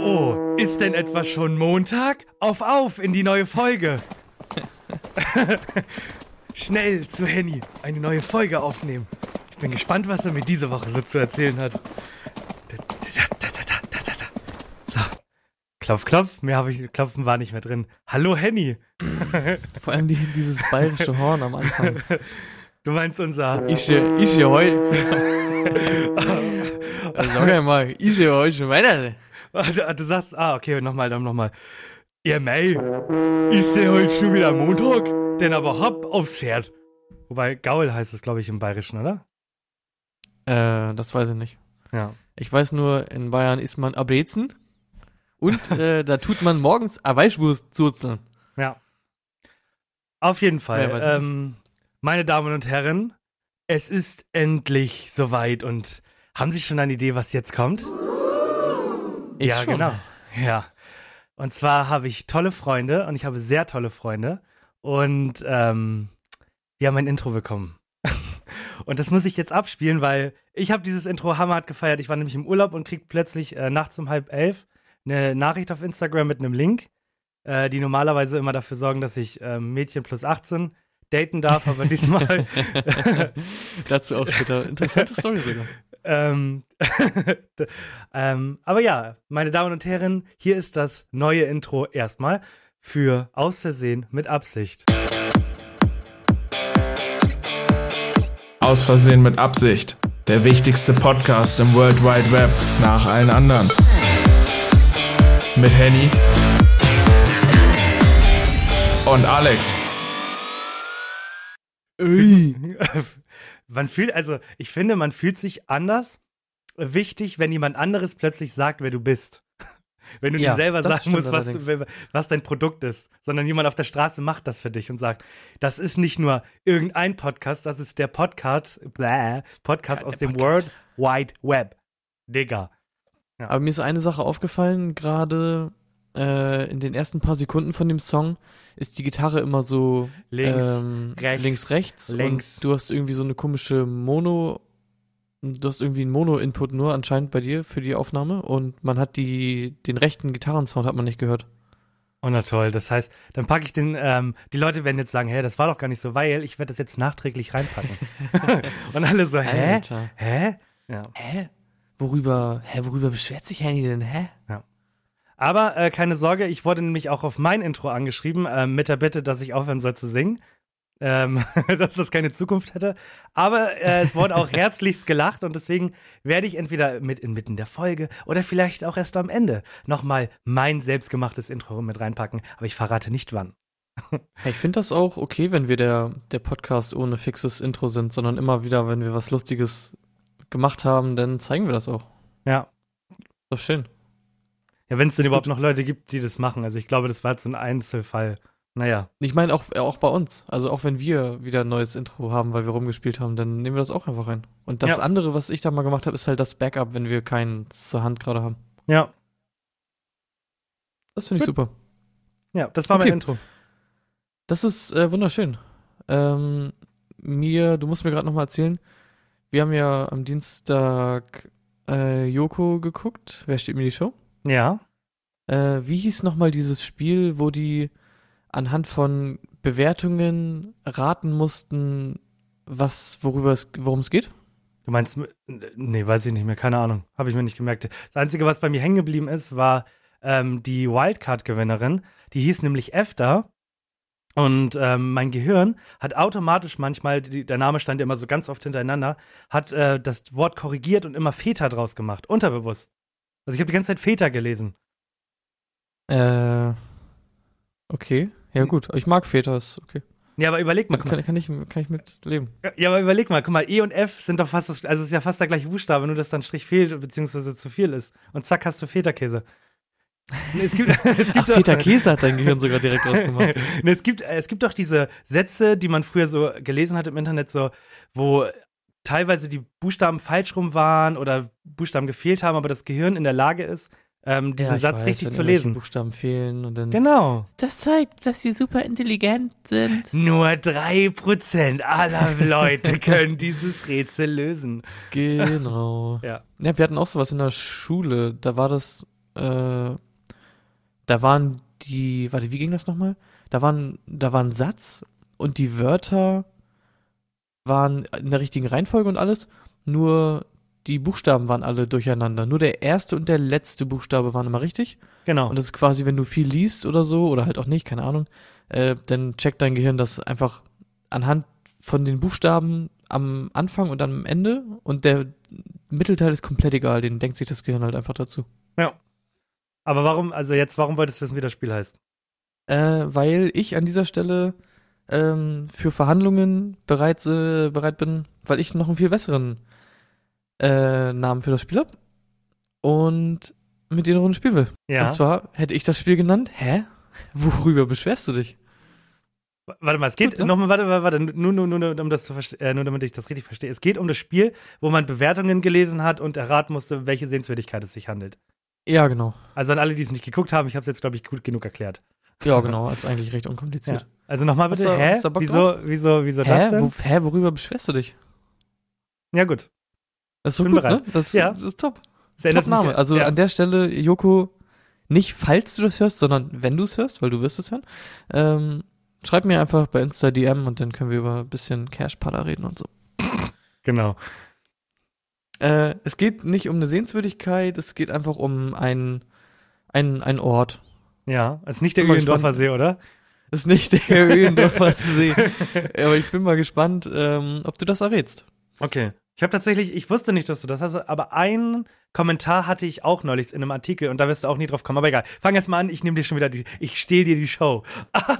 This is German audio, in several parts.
Oh, ist denn etwa schon Montag? Auf, auf in die neue Folge. Schnell zu Henny, eine neue Folge aufnehmen. Ich bin gespannt, was er mir diese Woche so zu erzählen hat. So. Klopf, klopf. Mehr habe ich, klopfen war nicht mehr drin. Hallo Henny. Vor allem die, dieses bayerische Horn am Anfang. Du meinst unser. Ich, ich heute. Sag einmal, ich heute schon weiter. Du, du sagst, ah, okay, nochmal, dann nochmal. Ja, mei, ist der heute schon wieder Montag? Denn aber hopp aufs Pferd. Wobei, Gaul heißt es, glaube ich, im Bayerischen, oder? Äh, das weiß ich nicht. Ja. Ich weiß nur, in Bayern isst man Abezen und äh, da tut man morgens Weißwurstzurzeln. Ja. Auf jeden Fall. Ja, ähm, meine Damen und Herren, es ist endlich soweit und haben Sie schon eine Idee, was jetzt kommt? Ich ja, schon. genau. Ja. Und zwar habe ich tolle Freunde und ich habe sehr tolle Freunde und ähm, wir haben ein Intro bekommen. und das muss ich jetzt abspielen, weil ich habe dieses Intro hammerhart gefeiert. Ich war nämlich im Urlaub und krieg plötzlich äh, nachts um halb elf eine Nachricht auf Instagram mit einem Link, äh, die normalerweise immer dafür sorgen, dass ich ähm, Mädchen plus 18 daten darf, aber diesmal Dazu auch später. Interessante Story sogar. Ähm, ähm, aber ja, meine Damen und Herren, hier ist das neue Intro erstmal für Aus Versehen mit Absicht. Aus Versehen mit Absicht. Der wichtigste Podcast im World Wide Web nach allen anderen. Mit Henny und Alex. man fühlt, also ich finde, man fühlt sich anders wichtig, wenn jemand anderes plötzlich sagt, wer du bist. Wenn du Ja, dir selber sagen musst, was, du, was dein Produkt ist, sondern jemand auf der Straße macht das für dich und sagt, das ist nicht nur irgendein Podcast, das ist der Podcast, bläh, Podcast aus dem World Wide Web. Digga. Aber mir ist eine Sache aufgefallen, gerade äh, in den ersten paar Sekunden von dem Song ist die Gitarre immer so Links, ähm, rechts, links, rechts links. und du hast irgendwie so eine komische Mono, du hast irgendwie einen Mono-Input nur anscheinend bei dir für die Aufnahme und man hat die, den rechten Gitarrensound hat man nicht gehört. Oh, na toll. Das heißt, dann packe ich den, ähm, die Leute werden jetzt sagen, hä, das war doch gar nicht so, weil ich werde das jetzt nachträglich reinpacken. und alle so, hä? Alter. Hä? Ja. Hä? Worüber, hä, worüber beschwert sich Handy denn, hä? Aber äh, keine Sorge, ich wurde nämlich auch auf mein Intro angeschrieben, ähm, mit der Bitte, dass ich aufhören soll zu singen. Ähm, dass das keine Zukunft hätte. Aber äh, es wurde auch herzlichst gelacht und deswegen werde ich entweder mit inmitten der Folge oder vielleicht auch erst am Ende nochmal mein selbstgemachtes Intro mit reinpacken. Aber ich verrate nicht wann. Ich finde das auch okay, wenn wir der, der Podcast ohne fixes Intro sind, sondern immer wieder, wenn wir was Lustiges gemacht haben, dann zeigen wir das auch. Ja. Doch schön. Ja, wenn es denn überhaupt noch Leute gibt, die das machen. Also ich glaube, das war jetzt so ein Einzelfall. Naja. Ich meine auch, auch bei uns. Also auch wenn wir wieder ein neues Intro haben, weil wir rumgespielt haben, dann nehmen wir das auch einfach rein. Und das Ja. andere, was ich da mal gemacht habe, ist halt das Backup, wenn wir keins zur Hand gerade haben. Ja. Das finde ich super. Ja, das war Okay. mein Intro. Das ist äh, wunderschön. Ähm, mir, du musst mir gerade noch mal erzählen, wir haben ja am Dienstag äh, Joko geguckt. Wer steht mir die Show? Ja. Äh, wie hieß nochmal dieses Spiel, wo die anhand von Bewertungen raten mussten, was, worüber es, worum es geht? Du meinst, nee, weiß ich nicht mehr, keine Ahnung. Habe ich mir nicht gemerkt. Das Einzige, was bei mir hängen geblieben ist, war ähm, die Wildcard-Gewinnerin. Die hieß nämlich Efter. Und ähm, mein Gehirn hat automatisch manchmal, die, der Name stand immer so ganz oft hintereinander, hat äh, das Wort korrigiert und immer Väter draus gemacht, unterbewusst. Also ich habe die ganze Zeit Väter gelesen. Äh, okay. Ja, gut. Ich mag Väter, ist okay. Ja, aber überleg mal. Kann, kann, kann, ich, kann ich mit leben. Ja, aber überleg mal, guck mal, E und F sind doch fast, das, also es ist ja fast der gleiche Buchstabe, nur dass dann Strich fehlt, beziehungsweise zu viel ist. Und zack, hast du Feta-Käse. Es gibt, es gibt Ach, Peter Käse hat dein Gehirn sogar direkt rausgemacht. es, gibt, es gibt doch diese Sätze, die man früher so gelesen hat im Internet, so, wo teilweise die Buchstaben falsch rum waren oder Buchstaben gefehlt haben, aber das Gehirn in der Lage ist, ähm, diesen ja, Satz weiß, richtig zu lesen. Buchstaben fehlen und dann. Genau. Das zeigt, dass sie super intelligent sind. Nur drei Prozent aller Leute können dieses Rätsel lösen. Genau. ja. Ja, wir hatten auch sowas in der Schule. Da war das, äh, da waren die, warte, wie ging das nochmal? Da waren, da war ein Satz und die Wörter waren in der richtigen Reihenfolge und alles, nur die Buchstaben waren alle durcheinander. Nur der erste und der letzte Buchstabe waren immer richtig. Genau. Und das ist quasi, wenn du viel liest oder so, oder halt auch nicht, keine Ahnung, äh, dann checkt dein Gehirn das einfach anhand von den Buchstaben am Anfang und am Ende und der Mittelteil ist komplett egal, den denkt sich das Gehirn halt einfach dazu. Ja. Aber warum, also jetzt, warum wolltest du wissen, wie das Spiel heißt? Äh, weil ich an dieser Stelle ähm, für Verhandlungen bereit, äh, bereit bin, weil ich noch einen viel besseren äh, Namen für das Spiel habe und mit dir eine Runde spielen will. Ja. Und zwar hätte ich das Spiel genannt, hä? Worüber beschwerst du dich? Warte mal, es geht, ne? nochmal, warte, warte, nur, nur, nur, um das zu äh, nur damit ich das richtig verstehe. Es geht um das Spiel, wo man Bewertungen gelesen hat und erraten musste, welche Sehenswürdigkeit es sich handelt. Ja, genau. Also an alle, die es nicht geguckt haben, ich habe es jetzt, glaube ich, gut genug erklärt. Ja, genau, ist eigentlich recht unkompliziert. Ja. Also nochmal bitte, du, hä? Wieso, wieso, wieso hä? das denn? Wo, hä, worüber beschwerst du dich? Ja, gut. Das ist so gut, bereit. ne? Das, ja. das ist top. Das top Name. Mich, also ja. an der Stelle, Joko, nicht falls du das hörst, sondern wenn du es hörst, weil du wirst es hören, ähm, schreib mir einfach bei Insta DM und dann können wir über ein bisschen Cash-Pada reden und so. Genau. Äh, es geht nicht um eine Sehenswürdigkeit, es geht einfach um einen, einen, einen Ort. Ja, ist nicht der Öhlendorfer See, oder? Ist nicht der Öhlendorfer See. Aber ich bin mal gespannt, ähm, ob du das errätst. Okay. Ich habe tatsächlich, ich wusste nicht, dass du das hast, aber einen Kommentar hatte ich auch neulich in einem Artikel und da wirst du auch nie drauf kommen. Aber egal. Fang erst mal an, ich nehme dir schon wieder die, ich stehl dir die Show.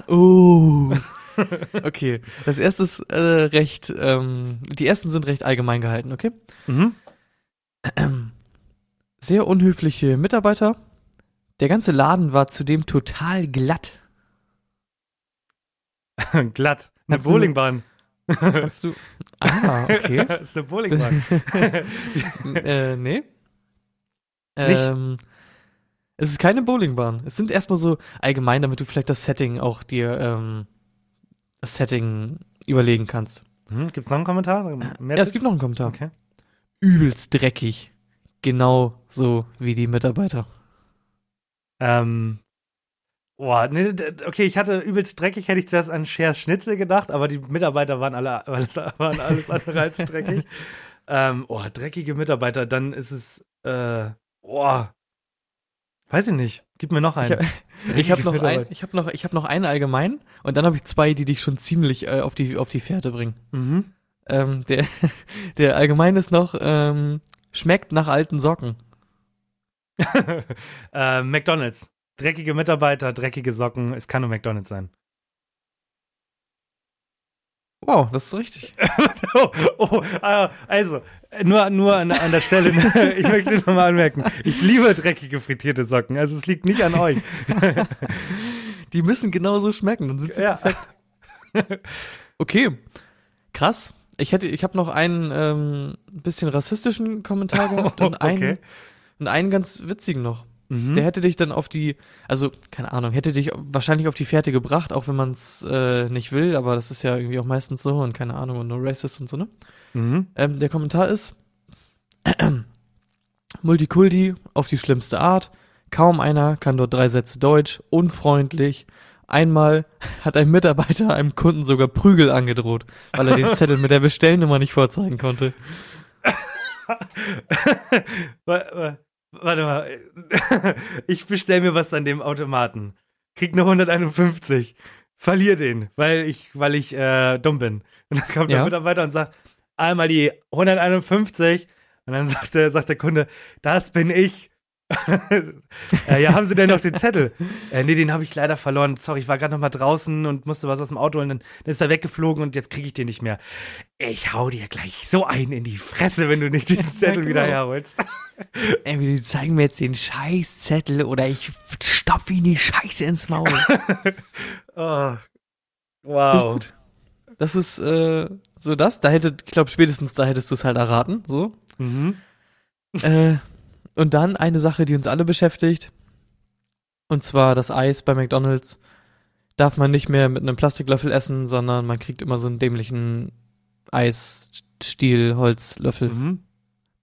Oh. okay. Das erste ist äh, recht, ähm, die ersten sind recht allgemein gehalten, okay? Mhm. Sehr unhöfliche Mitarbeiter. Der ganze Laden war zudem total glatt. glatt. Eine Bowlingbahn. Kannst du. Ah, okay. das ist eine Bowlingbahn. äh, nee. Nicht? Ähm, es ist keine Bowlingbahn. Es sind erstmal so allgemein, damit du vielleicht das Setting auch dir, ähm, das Setting überlegen kannst. Hm, gibt's noch einen Kommentar? Mehr ja, es gibt noch einen Kommentar. Okay. Übelst dreckig. Genau so wie die Mitarbeiter. Ähm, Boah, nee, okay, ich hatte übelst dreckig, hätte ich zuerst an Schers Schnitzel gedacht, aber die Mitarbeiter waren alle alles, waren alles andere als dreckig. ähm, oh, dreckige Mitarbeiter, dann ist es, äh, boah, weiß ich nicht. Gib mir noch einen. Ich habe hab noch ein, ich habe noch, ich habe noch einen allgemein und dann habe ich zwei, die dich schon ziemlich äh, auf die auf die Fährte bringen. Mhm. Ähm, der der allgemein ist noch ähm, schmeckt nach alten Socken. äh, McDonald's. Dreckige Mitarbeiter, dreckige Socken. Es kann nur McDonald's sein. Wow, das ist richtig. oh, oh, also, nur, nur an, an der Stelle, ich möchte nochmal anmerken, ich liebe dreckige frittierte Socken. Also es liegt nicht an euch. Die müssen genauso schmecken, dann sind sie ja. perfekt. Okay, krass. Ich hätte, ich habe noch einen ähm, bisschen rassistischen Kommentar gehabt und einen, okay. und einen ganz witzigen noch. Mhm. Der hätte dich dann auf die, also keine Ahnung, hätte dich wahrscheinlich auf die Fährte gebracht, auch wenn man es äh, nicht will, aber das ist ja irgendwie auch meistens so und keine Ahnung und no racist und so, ne? Mhm. Ähm, der Kommentar ist Multikulti auf die schlimmste Art. Kaum einer kann dort drei Sätze Deutsch, unfreundlich. Einmal hat ein Mitarbeiter einem Kunden sogar Prügel angedroht, weil er den Zettel mit der Bestellnummer nicht vorzeigen konnte. Warte mal. Ich bestell mir was an dem Automaten. Krieg eine 151. Verlier den, weil ich, weil ich äh, dumm bin. Und dann kommt Ja. der Mitarbeiter und sagt, einmal die 151. Und dann sagt der, sagt der Kunde, das bin ich. äh, ja, haben Sie denn noch den Zettel? Äh, nee, den habe ich leider verloren. Sorry, ich war gerade noch mal draußen und musste was aus dem Auto holen. Dann, dann ist er weggeflogen und jetzt kriege ich den nicht mehr. Ich hau dir gleich so einen in die Fresse, wenn du nicht diesen Zettel Ja, wieder genau. herholst. Entweder die zeigen mir jetzt den Scheißzettel oder ich stopf ihnen die Scheiße ins Maul. Oh. Wow. Das ist äh, so das. Da hätte, ich glaube, spätestens da hättest du es halt erraten. So. Mhm. äh, und dann eine Sache, die uns alle beschäftigt. Und zwar das Eis bei McDonalds. Darf man nicht mehr mit einem Plastiklöffel essen, sondern man kriegt immer so einen dämlichen Eisstiel, Holzlöffel. Mhm.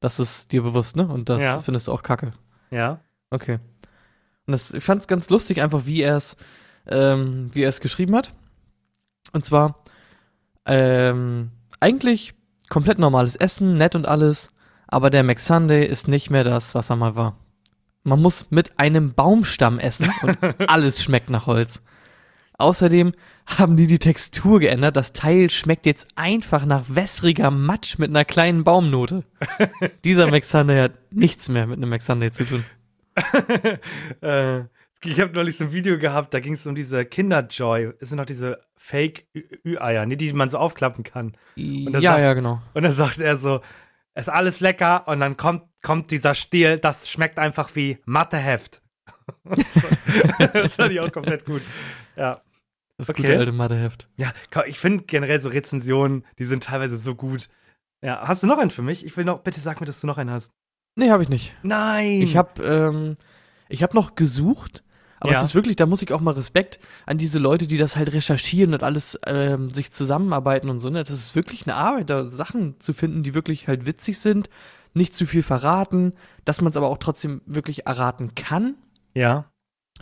Das ist dir bewusst, ne? Und das Ja. findest du auch kacke. Ja. Okay. Und das, ich fand es ganz lustig, einfach wie er es, ähm, wie er es geschrieben hat. Und zwar, ähm, eigentlich komplett normales Essen, nett und alles, aber der McSunday ist nicht mehr das, was er mal war. Man muss mit einem Baumstamm essen und alles schmeckt nach Holz. Außerdem haben die die Textur geändert. Das Teil schmeckt jetzt einfach nach wässriger Matsch mit einer kleinen Baumnote. Dieser McSunday hat nichts mehr mit einem McSunday zu tun. äh, ich habe neulich so ein Video gehabt, da ging es um diese Kinderjoy. Es sind noch diese Fake-Ü-Eier, nee, die man so aufklappen kann. Ja, das ja, sagt- genau. Und dann sagt er so, ist alles lecker und dann kommt, kommt dieser Stiel, das schmeckt einfach wie Matheheft. das fand ich auch komplett gut. Ja. Das Okay. gute alte Matheheft. Ja, ich finde generell so Rezensionen, die sind teilweise so gut. Ja, hast du noch einen für mich? Ich will noch, bitte sag mir, dass du noch einen hast. Nee, habe ich nicht. Nein! Ich habe ähm, ich hab noch gesucht, aber Ja. es ist wirklich, da muss ich auch mal Respekt an diese Leute, die das halt recherchieren und alles ähm, sich zusammenarbeiten und so. Ne? Das ist wirklich eine Arbeit, da Sachen zu finden, die wirklich halt witzig sind, nicht zu viel verraten, dass man es aber auch trotzdem wirklich erraten kann. Ja.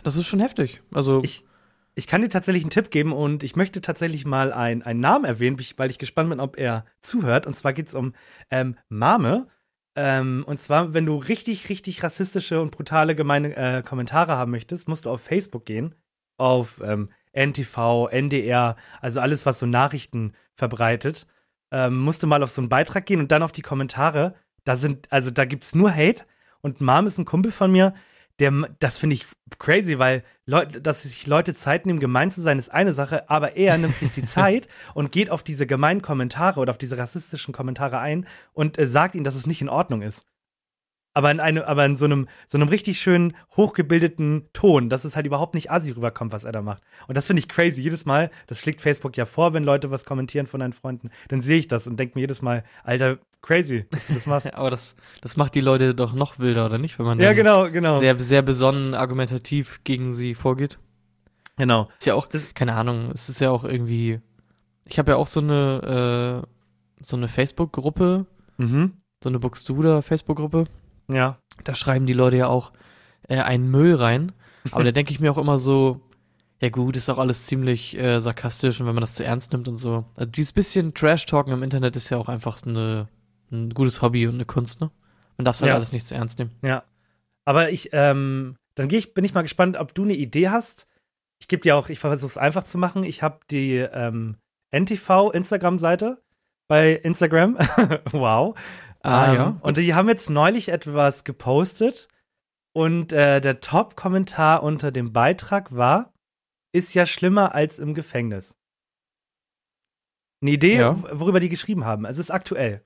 Das ist schon heftig. Also Ich- Ich kann dir tatsächlich einen Tipp geben und ich möchte tatsächlich mal ein, einen Namen erwähnen, weil ich gespannt bin, ob er zuhört. Und zwar geht es um ähm, Mame. Ähm, und zwar, wenn du richtig, richtig rassistische und brutale gemeine äh, Kommentare haben möchtest, musst du auf Facebook gehen, auf ähm, NTV, NDR, also alles, was so Nachrichten verbreitet. Ähm, musst du mal auf so einen Beitrag gehen und dann auf die Kommentare. Da sind, also da gibt's nur Hate. Und Mom ist ein Kumpel von mir, der, das finde ich crazy, weil Leute, dass sich Leute Zeit nehmen, gemein zu sein, ist eine Sache, aber er nimmt sich die Zeit und geht auf diese gemeinen Kommentare oder auf diese rassistischen Kommentare ein und äh, sagt ihnen, dass es nicht in Ordnung ist. Aber in, eine, aber in so, einem, so einem richtig schönen, hochgebildeten Ton, dass es halt überhaupt nicht assi rüberkommt, was er da macht. Und das finde ich crazy. Jedes Mal, das schlägt Facebook ja vor, wenn Leute was kommentieren von deinen Freunden, dann sehe ich das und denke mir jedes Mal, Alter, crazy, dass du das machst. aber das, das macht die Leute doch noch wilder, oder nicht? Wenn man ja, genau, genau. sehr, sehr besonnen argumentativ gegen sie vorgeht. genau. Ist ja auch, Das- keine Ahnung, es ist ja auch irgendwie, ich habe ja auch so eine, äh, so eine Facebook-Gruppe, Mhm. so eine Buxtehuder Facebook-Gruppe. Ja. Da schreiben die Leute ja auch äh, einen Müll rein. Aber da denke ich mir auch immer so, ja gut, ist auch alles ziemlich äh, sarkastisch und wenn man das zu ernst nimmt und so. Also dieses bisschen Trash-Talken im Internet ist ja auch einfach eine, ein gutes Hobby und eine Kunst, ne? Man darf es halt Ja. alles nicht zu ernst nehmen. Ja. Aber ich, ähm, dann geh ich, bin ich mal gespannt, ob du eine Idee hast. Ich gebe dir auch, ich versuche es einfach zu machen. Ich habe die ähm, NTV Instagram-Seite bei Instagram. wow. Ah, ähm, ja. Und die haben jetzt neulich etwas gepostet und äh, der Top-Kommentar unter dem Beitrag war, ist ja schlimmer als im Gefängnis. Eine Idee, Ja. worüber die geschrieben haben. Es ist aktuell.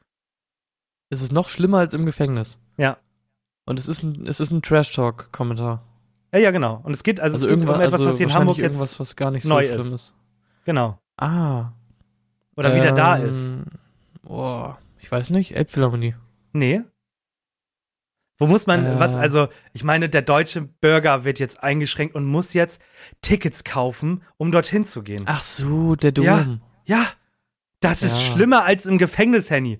Es ist noch schlimmer als im Gefängnis. Ja. Und es ist ein, es ist ein Trash-Talk-Kommentar. Ja, ja, genau. Und es geht, also, Also, es geht irgendwas, um etwas, also was hier in Hamburg jetzt irgendwas, was gar nicht neu so schlimm ist. ist. Genau. Ah. Oder wieder da ähm, ist. Boah, ich weiß nicht, Elbphilharmonie. Nee. Wo muss man, Äh. was, also, ich meine, der deutsche Bürger wird jetzt eingeschränkt und muss jetzt Tickets kaufen, um dorthin zu gehen. Ach so, der Dom. Ja. Ja, Ja, das ist Ja. schlimmer als im Gefängnis, Henny.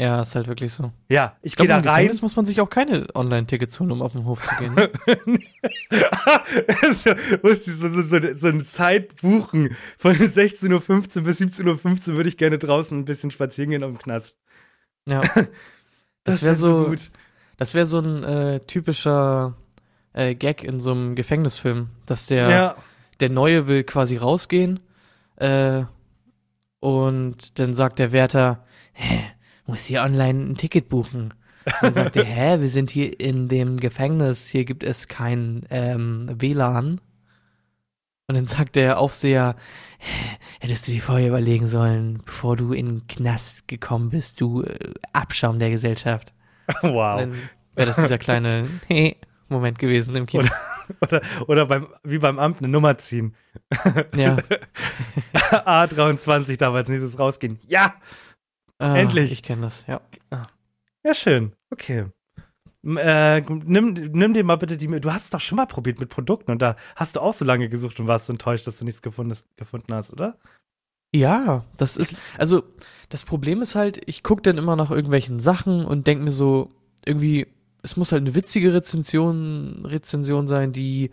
Ist halt wirklich so. Ja, ich gehe da rein. Gefängnis muss man sich auch keine Online-Tickets holen, um auf den Hof zu gehen. Ne? so, muss ich so, so, so, so eine Zeit buchen. Von 16.15 Uhr bis 17.15 Uhr würde ich gerne draußen ein bisschen spazieren gehen am Knast. ja. Das wäre wär so, das wäre so ein äh, typischer äh, Gag in so einem Gefängnisfilm, dass der, Ja, der Neue will quasi rausgehen äh, und dann sagt der Wärter, hä, muss hier online ein Ticket buchen. Dann sagt er, hä, wir sind hier in dem Gefängnis, hier gibt es kein ähm, WLAN. Und dann sagt der Aufseher, "Hä, hättest du dir vorher überlegen sollen, bevor du in den Knast gekommen bist, du äh, Abschaum der Gesellschaft. Wow. Dann wäre das dieser kleine Moment gewesen im Kino. Oder, oder beim, wie beim Amt eine Nummer ziehen. Ja. A23 darf als nächstes rausgehen. Ja! Ah, Endlich. Ich kenne das, ja. Ja, schön. Okay. Äh, nimm, nimm dir mal bitte die. Du hast es doch schon mal probiert mit Produkten und da hast du auch so lange gesucht und warst enttäuscht, dass du nichts gefunden, gefunden hast, oder? Ja, das ist, also das Problem ist halt, ich gucke dann immer nach irgendwelchen Sachen und denke mir so, irgendwie, es muss halt eine witzige Rezension, Rezension sein, die,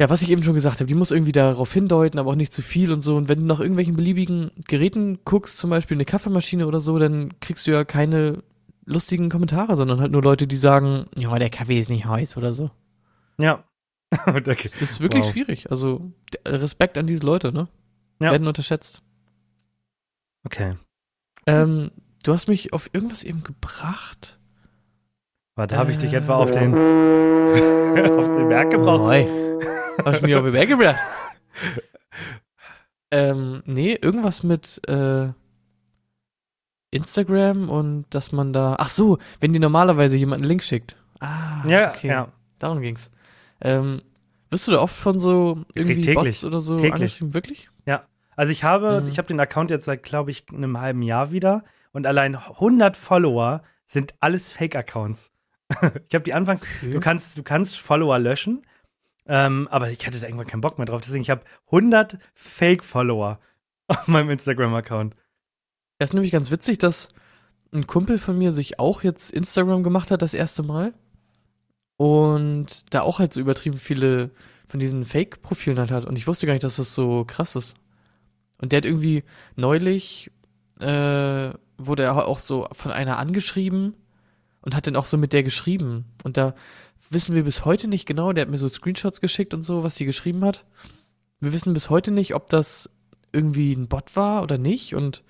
ja, was ich eben schon gesagt habe, die muss irgendwie darauf hindeuten, aber auch nicht zu viel und so. Und wenn du nach irgendwelchen beliebigen Geräten guckst, zum Beispiel eine Kaffeemaschine oder so, dann kriegst du ja keine lustigen Kommentare, sondern halt nur Leute, die sagen, ja, der Kaffee ist nicht heiß oder so. Ja. Das ist wirklich Wow. schwierig. Also Respekt an diese Leute, ne? Ja. Werden unterschätzt. okay. Ähm, du hast mich auf irgendwas eben gebracht. Warte, habe ich dich Äh. etwa auf den, auf den Berg gebraucht? Oi. Hast du mich auf Berg gebracht? ähm, nee, irgendwas mit äh, Instagram und dass man da. Ach so, wenn dir normalerweise jemand einen Link schickt. Ah, Ja, okay. ja. Darum ging's. Ähm, wirst du da oft von so irgendwie täglich. Bots oder so Täglich. angeschrieben? Wirklich? Also ich habe, Mhm. ich habe den Account jetzt seit, glaube ich, einem halben Jahr wieder und allein 100 Follower sind alles Fake-Accounts. ich habe die anfangs, du kannst, du kannst Follower löschen, ähm, aber ich hatte da irgendwann keinen Bock mehr drauf. Deswegen, ich habe 100 Fake-Follower auf meinem Instagram-Account. Das ist nämlich ganz witzig, dass ein Kumpel von mir sich auch jetzt Instagram gemacht hat, das erste Mal. Und da auch halt so übertrieben viele von diesen Fake-Profilen halt hat. Und ich wusste gar nicht, dass das so krass ist. Und der hat irgendwie neulich, äh, wurde er auch so von einer angeschrieben und hat dann auch so mit der geschrieben. Und da wissen wir bis heute nicht genau, der hat mir so Screenshots geschickt und so, was sie geschrieben hat. Wir wissen bis heute nicht, ob das irgendwie ein Bot war oder nicht. Und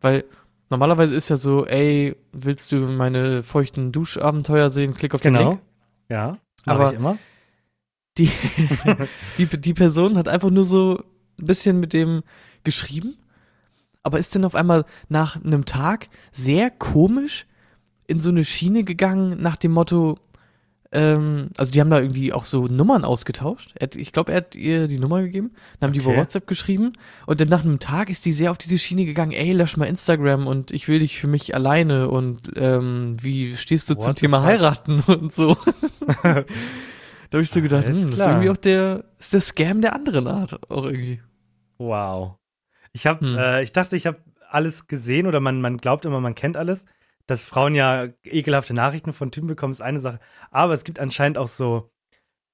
weil normalerweise ist ja so, ey, willst du meine feuchten Duschabenteuer sehen? Klick auf den Genau. Link. Ja, Aber- ich immer. Die, die, die Person hat einfach nur so ein bisschen mit dem geschrieben, aber ist dann auf einmal nach einem Tag sehr komisch in so eine Schiene gegangen nach dem Motto, ähm, also die haben da irgendwie auch so Nummern ausgetauscht. Hat, ich glaube, er hat ihr die Nummer gegeben, dann haben die über Okay. WhatsApp geschrieben und dann nach einem Tag ist die sehr auf diese Schiene gegangen, ey, lösch mal Instagram und ich will dich für mich alleine und ähm, wie stehst du What zum the Thema fuck? heiraten und so. da habe ich so gedacht, hm, das ist irgendwie auch der, ist der Scam der anderen Art auch irgendwie. Wow. Ich habe, Hm. äh, ich dachte, ich habe alles gesehen oder man, man glaubt immer, man kennt alles. Dass Frauen ja ekelhafte Nachrichten von Typen bekommen, ist eine Sache. Aber es gibt anscheinend auch so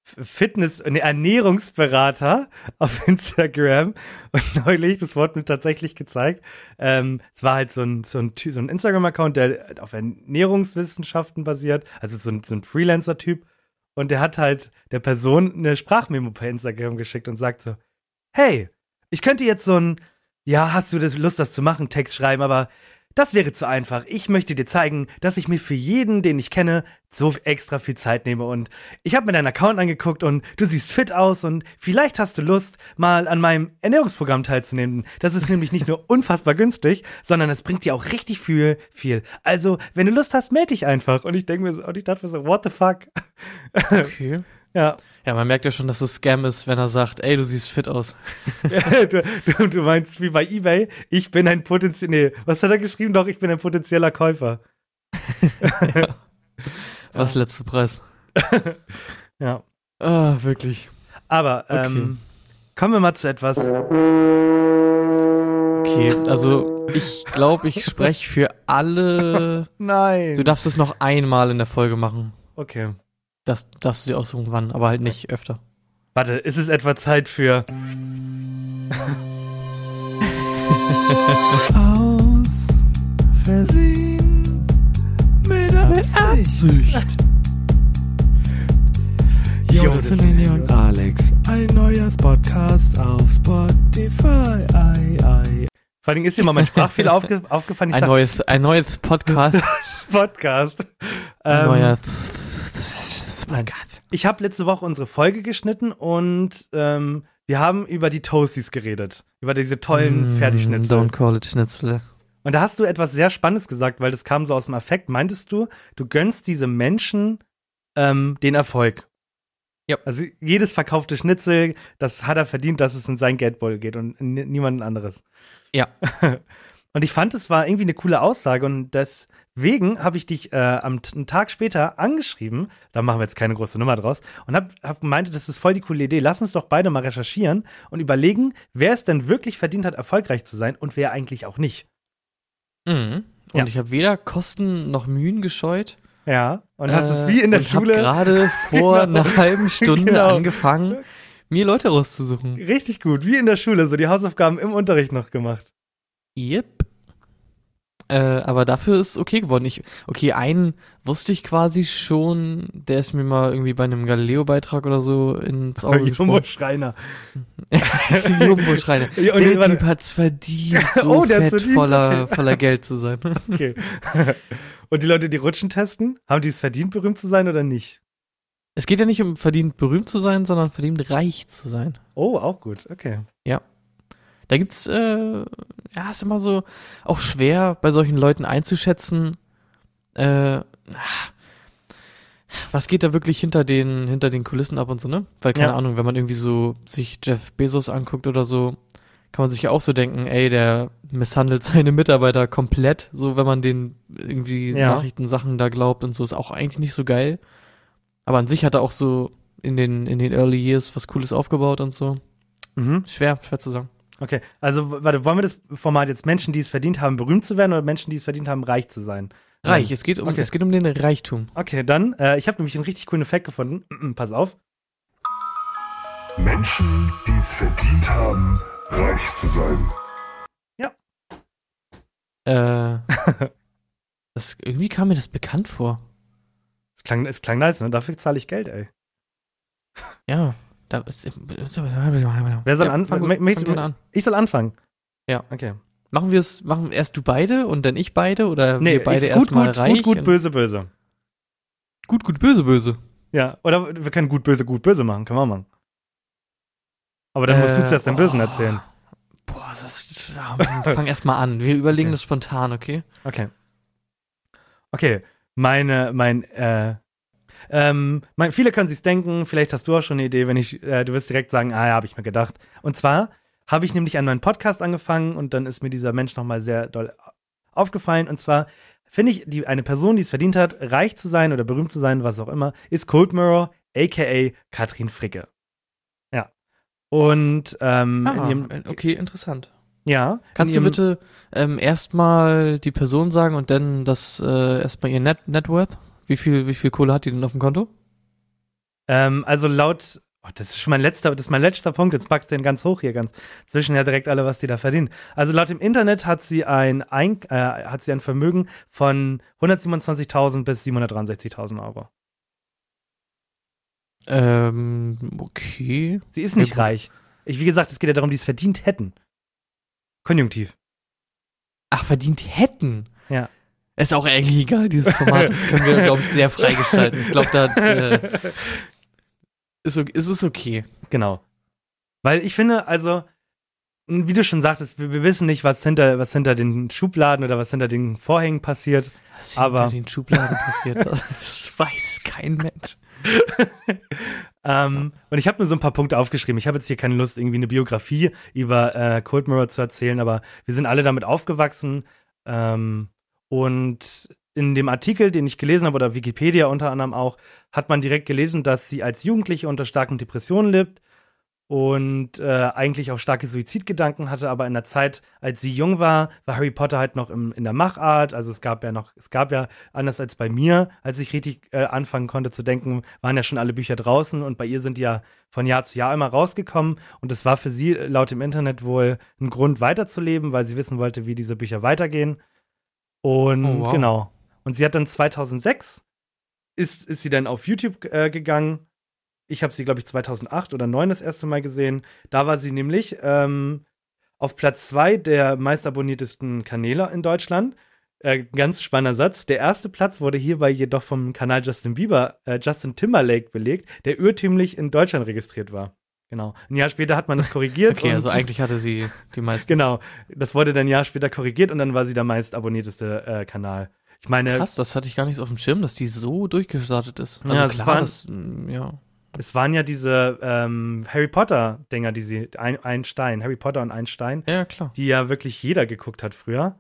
Fitness- und Ernährungsberater auf Instagram. Und neulich, das wurde mir tatsächlich gezeigt, ähm, es war halt so ein, so ein, so ein Instagram-Account, der auf Ernährungswissenschaften basiert, also so ein, so ein Freelancer-Typ. Und der hat halt der Person eine Sprachmemo per Instagram geschickt und sagt so, hey, ich könnte jetzt so ein, ja, hast du das Lust, das zu machen, Text schreiben, aber das wäre zu einfach. Ich möchte dir zeigen, dass ich mir für jeden, den ich kenne, so extra viel Zeit nehme. Und ich habe mir deinen Account angeguckt und du siehst fit aus und vielleicht hast du Lust, mal an meinem Ernährungsprogramm teilzunehmen. Das ist nämlich nicht nur unfassbar günstig, sondern es bringt dir auch richtig viel, viel. Also, wenn du Lust hast, melde dich einfach. Und ich denke mir so, und ich dachte mir so, what the fuck? Okay. Ja. Ja, man merkt ja schon, dass es Scam ist, wenn er sagt, ey, du siehst fit aus. du, du, du meinst wie bei eBay, ich bin ein potenziell, nee, was hat er geschrieben? Doch, ich bin ein potenzieller Käufer. Was letzter Preis? Ja. Ah, wirklich. Aber Okay. ähm, kommen wir mal zu etwas. Okay, also ich glaube, ich spreche für alle. Nein. Du darfst es noch einmal in der Folge machen. okay. Das darfst du dir aussuchen, wann, aber halt nicht öfter. Warte, ist es etwa Zeit für. Aus Versehen mit Absicht. Jo, das sind René und Alex. Ein neues Podcast auf Spotify. Ei, ei. Vor allem ist dir mal mein Sprachfehler aufge aufgefallen. Ich Ein sag neues, ein neues Podcast. Podcast. Ähm, Neuer. Nein. Ich habe letzte Woche unsere Folge geschnitten und ähm, wir haben über die Toasties geredet. Über diese tollen Mm, Fertigschnitzel. Don't call it Schnitzel. Und da hast du etwas sehr Spannendes gesagt, weil das kam so aus dem Affekt. Meintest du, du gönnst diese Menschen ähm, den Erfolg? Ja. Also jedes verkaufte Schnitzel, das hat er verdient, dass es in sein Geldbeutel geht und in niemand anderes. Ja. Und ich fand, es war irgendwie eine coole Aussage und deswegen habe ich dich äh, am einen Tag später angeschrieben, da machen wir jetzt keine große Nummer draus, und habe hab gemeint, das ist voll die coole Idee. Lass uns doch beide mal recherchieren und überlegen, wer es denn wirklich verdient hat, erfolgreich zu sein und wer eigentlich auch nicht. Mhm. Und Ja. ich habe weder Kosten noch Mühen gescheut. Ja, und hast es Äh, wie in der Schule Hab gerade vor Genau. einer halben Stunde Genau. angefangen, mir Leute rauszusuchen. richtig gut, wie in der Schule, so die Hausaufgaben im Unterricht noch gemacht. Yep. Äh, aber dafür ist okay geworden. Ich, okay, einen wusste ich quasi schon, der ist mir mal irgendwie bei einem Galileo-Beitrag oder so ins Auge Jumbo gesprungen. Schreiner. Jumbo Schreiner. Der. Typ hat's verdient, so Oh, der hat's fett verdient, voller, okay. voller Geld zu sein. Okay. und die Leute, die Rutschen testen, haben die es verdient, berühmt zu sein oder nicht? Es geht ja nicht um verdient berühmt zu sein, sondern verdient reich zu sein. Oh, auch gut, okay. Da gibt's, äh, ja, ist immer so auch schwer bei solchen Leuten einzuschätzen, äh, was geht da wirklich hinter den, hinter den Kulissen ab und so, ne? Weil, keine Ja. Ahnung, wenn man irgendwie so sich Jeff Bezos anguckt oder so, kann man sich ja auch so denken, ey, der misshandelt seine Mitarbeiter komplett, so wenn man den irgendwie Ja. Nachrichtensachen da glaubt und so, ist auch eigentlich nicht so geil. Aber an sich hat er auch so in den, in den Early Years was Cooles aufgebaut und so. Mhm. Schwer, schwer zu sagen. Okay, also warte, wollen wir das Format jetzt Menschen, die es verdient haben, berühmt zu werden oder Menschen, die es verdient haben, reich zu sein? Reich, Ähm, es geht um, okay. es geht um den Reichtum. Okay, dann, äh, ich habe nämlich einen richtig coolen Effekt gefunden. Pass auf. Menschen, die es verdient haben, reich zu sein. Äh, das, irgendwie kam mir das bekannt vor. Es klang, es klang nice, ne? Dafür zahle ich Geld, ey. Ja. Ist, Wer soll ja, an- fang, gut, möchtest fang an. Ich soll anfangen. Ja. Okay. Machen wir es, machen erst du beide und dann ich beide oder Nee, wir beide erstmal gut, reich? gut, gut, böse, böse. gut, gut, böse, böse. Ja, oder wir können gut, böse, gut, böse machen. Können wir auch machen. Aber dann musst du Äh, zuerst den Bösen oh. erzählen. Boah, das ist, fang erst mal an. Wir überlegen Okay. das spontan, okay? Okay. Okay, meine, mein, äh, ähm, mein, viele können sich's denken, vielleicht hast du auch schon eine Idee, wenn ich, äh, du wirst direkt sagen, ah ja, habe ich mir gedacht. Und zwar habe ich nämlich einen neuen Podcast angefangen und dann ist mir dieser Mensch nochmal sehr doll aufgefallen. Und zwar finde ich, die, eine Person, die es verdient hat, reich zu sein oder berühmt zu sein, was auch immer, ist Cold Mirror, aka Katrin Fricke. Ja. Und, ähm, in Ah, ihrem, okay, interessant. ja. Kannst in du bitte ähm, erstmal die Person sagen und dann das äh, erstmal ihr Net, Net Worth? Wie viel, wie viel Kohle hat die denn auf dem Konto? Ähm, also laut, oh, das ist schon mein letzter, das ist mein letzter Punkt, jetzt packst du den ganz hoch hier ganz, zwischen ja direkt alle, was die da verdienen. Also laut dem Internet hat sie ein, ein äh, hat sie ein Vermögen von 127.000 bis 763.000 Euro. Ähm, okay. Sie ist nicht Ja, reich. Ich, wie gesagt, es geht ja darum, die es verdient hätten. Konjunktiv. Ach, verdient hätten. Ja. Ist auch eigentlich egal, dieses Format. Das können wir, glaube ich, sehr freigestalten. Ich glaube, da äh, ist, ist es okay. Genau. Weil ich finde, also, wie du schon sagtest, wir, wir wissen nicht, was hinter, was hinter den Schubladen oder was hinter den Vorhängen passiert. Was Aber- hinter den Schubladen passiert, das weiß kein Mensch. Ähm, und ich habe mir so ein paar Punkte aufgeschrieben. Ich habe jetzt hier keine Lust, irgendwie eine Biografie über äh, Cold Mirror zu erzählen, aber wir sind alle damit aufgewachsen. Ähm, und in dem Artikel, den ich gelesen habe, oder Wikipedia unter anderem auch, hat man direkt gelesen, dass sie als Jugendliche unter starken Depressionen lebt und äh, eigentlich auch starke Suizidgedanken hatte, aber in der Zeit, als sie jung war, war Harry Potter halt noch im, in der Machart. Also es gab ja noch, es gab ja, anders als bei mir, als ich richtig äh, anfangen konnte zu denken, waren ja schon alle Bücher draußen und bei ihr sind die ja von Jahr zu Jahr immer rausgekommen. Und es war für sie laut dem Internet wohl ein Grund weiterzuleben, weil sie wissen wollte, wie diese Bücher weitergehen. Und Oh, wow. genau. Und sie hat dann 2006 ist, ist sie dann auf YouTube äh, gegangen. Ich habe sie, glaube ich, 2008 oder 2009 das erste Mal gesehen. Da war sie nämlich ähm, auf Platz zwei der meistabonniertesten Kanäle in Deutschland. äh, ganz spannender Satz. Der erste Platz wurde hierbei jedoch vom Kanal Justin Bieber, äh, Justin Timberlake belegt, der irrtümlich in Deutschland registriert war. Genau. Ein Jahr später hat man das korrigiert. Okay, also eigentlich hatte sie die meisten. Genau. Das wurde dann ein Jahr später korrigiert und dann war sie der meist abonnierteste äh, Kanal. Ich meine, Krass, das hatte ich gar nicht so auf dem Schirm, dass die so durchgestartet ist. Also Ja, es klar, waren- das, mm, ja. es waren ja diese ähm, Harry Potter-Dinger, die sie, ein, ein Stein, Harry Potter und ein Stein, Ja, klar. die ja wirklich jeder geguckt hat früher.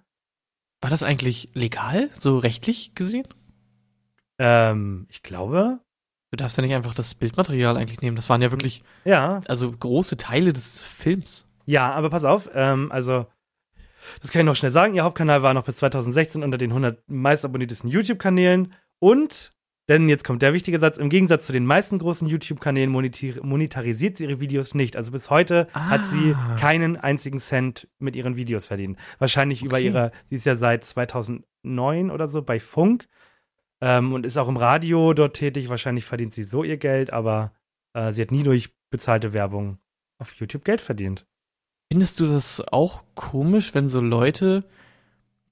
War das eigentlich legal, so rechtlich gesehen? Ähm, ich glaube, Du darfst ja nicht einfach das Bildmaterial eigentlich nehmen. Das waren ja wirklich, ja, also große Teile des Films. Ja, aber pass auf, ähm, also, das kann ich noch schnell sagen. Ihr Hauptkanal war noch bis 2016 unter den 100 meist abonniertesten YouTube-Kanälen und, denn jetzt kommt der wichtige Satz, im Gegensatz zu den meisten großen YouTube-Kanälen monetar monetarisiert sie ihre Videos nicht. Also bis heute hat sie Ah. keinen einzigen Cent mit ihren Videos verdient. Wahrscheinlich über Okay. ihre, sie ist ja seit 2009 oder so bei Funk ähm, und ist auch im Radio dort tätig. Wahrscheinlich verdient sie so ihr Geld, aber äh, sie hat nie durch bezahlte Werbung auf YouTube Geld verdient. Findest du das auch komisch, wenn so Leute,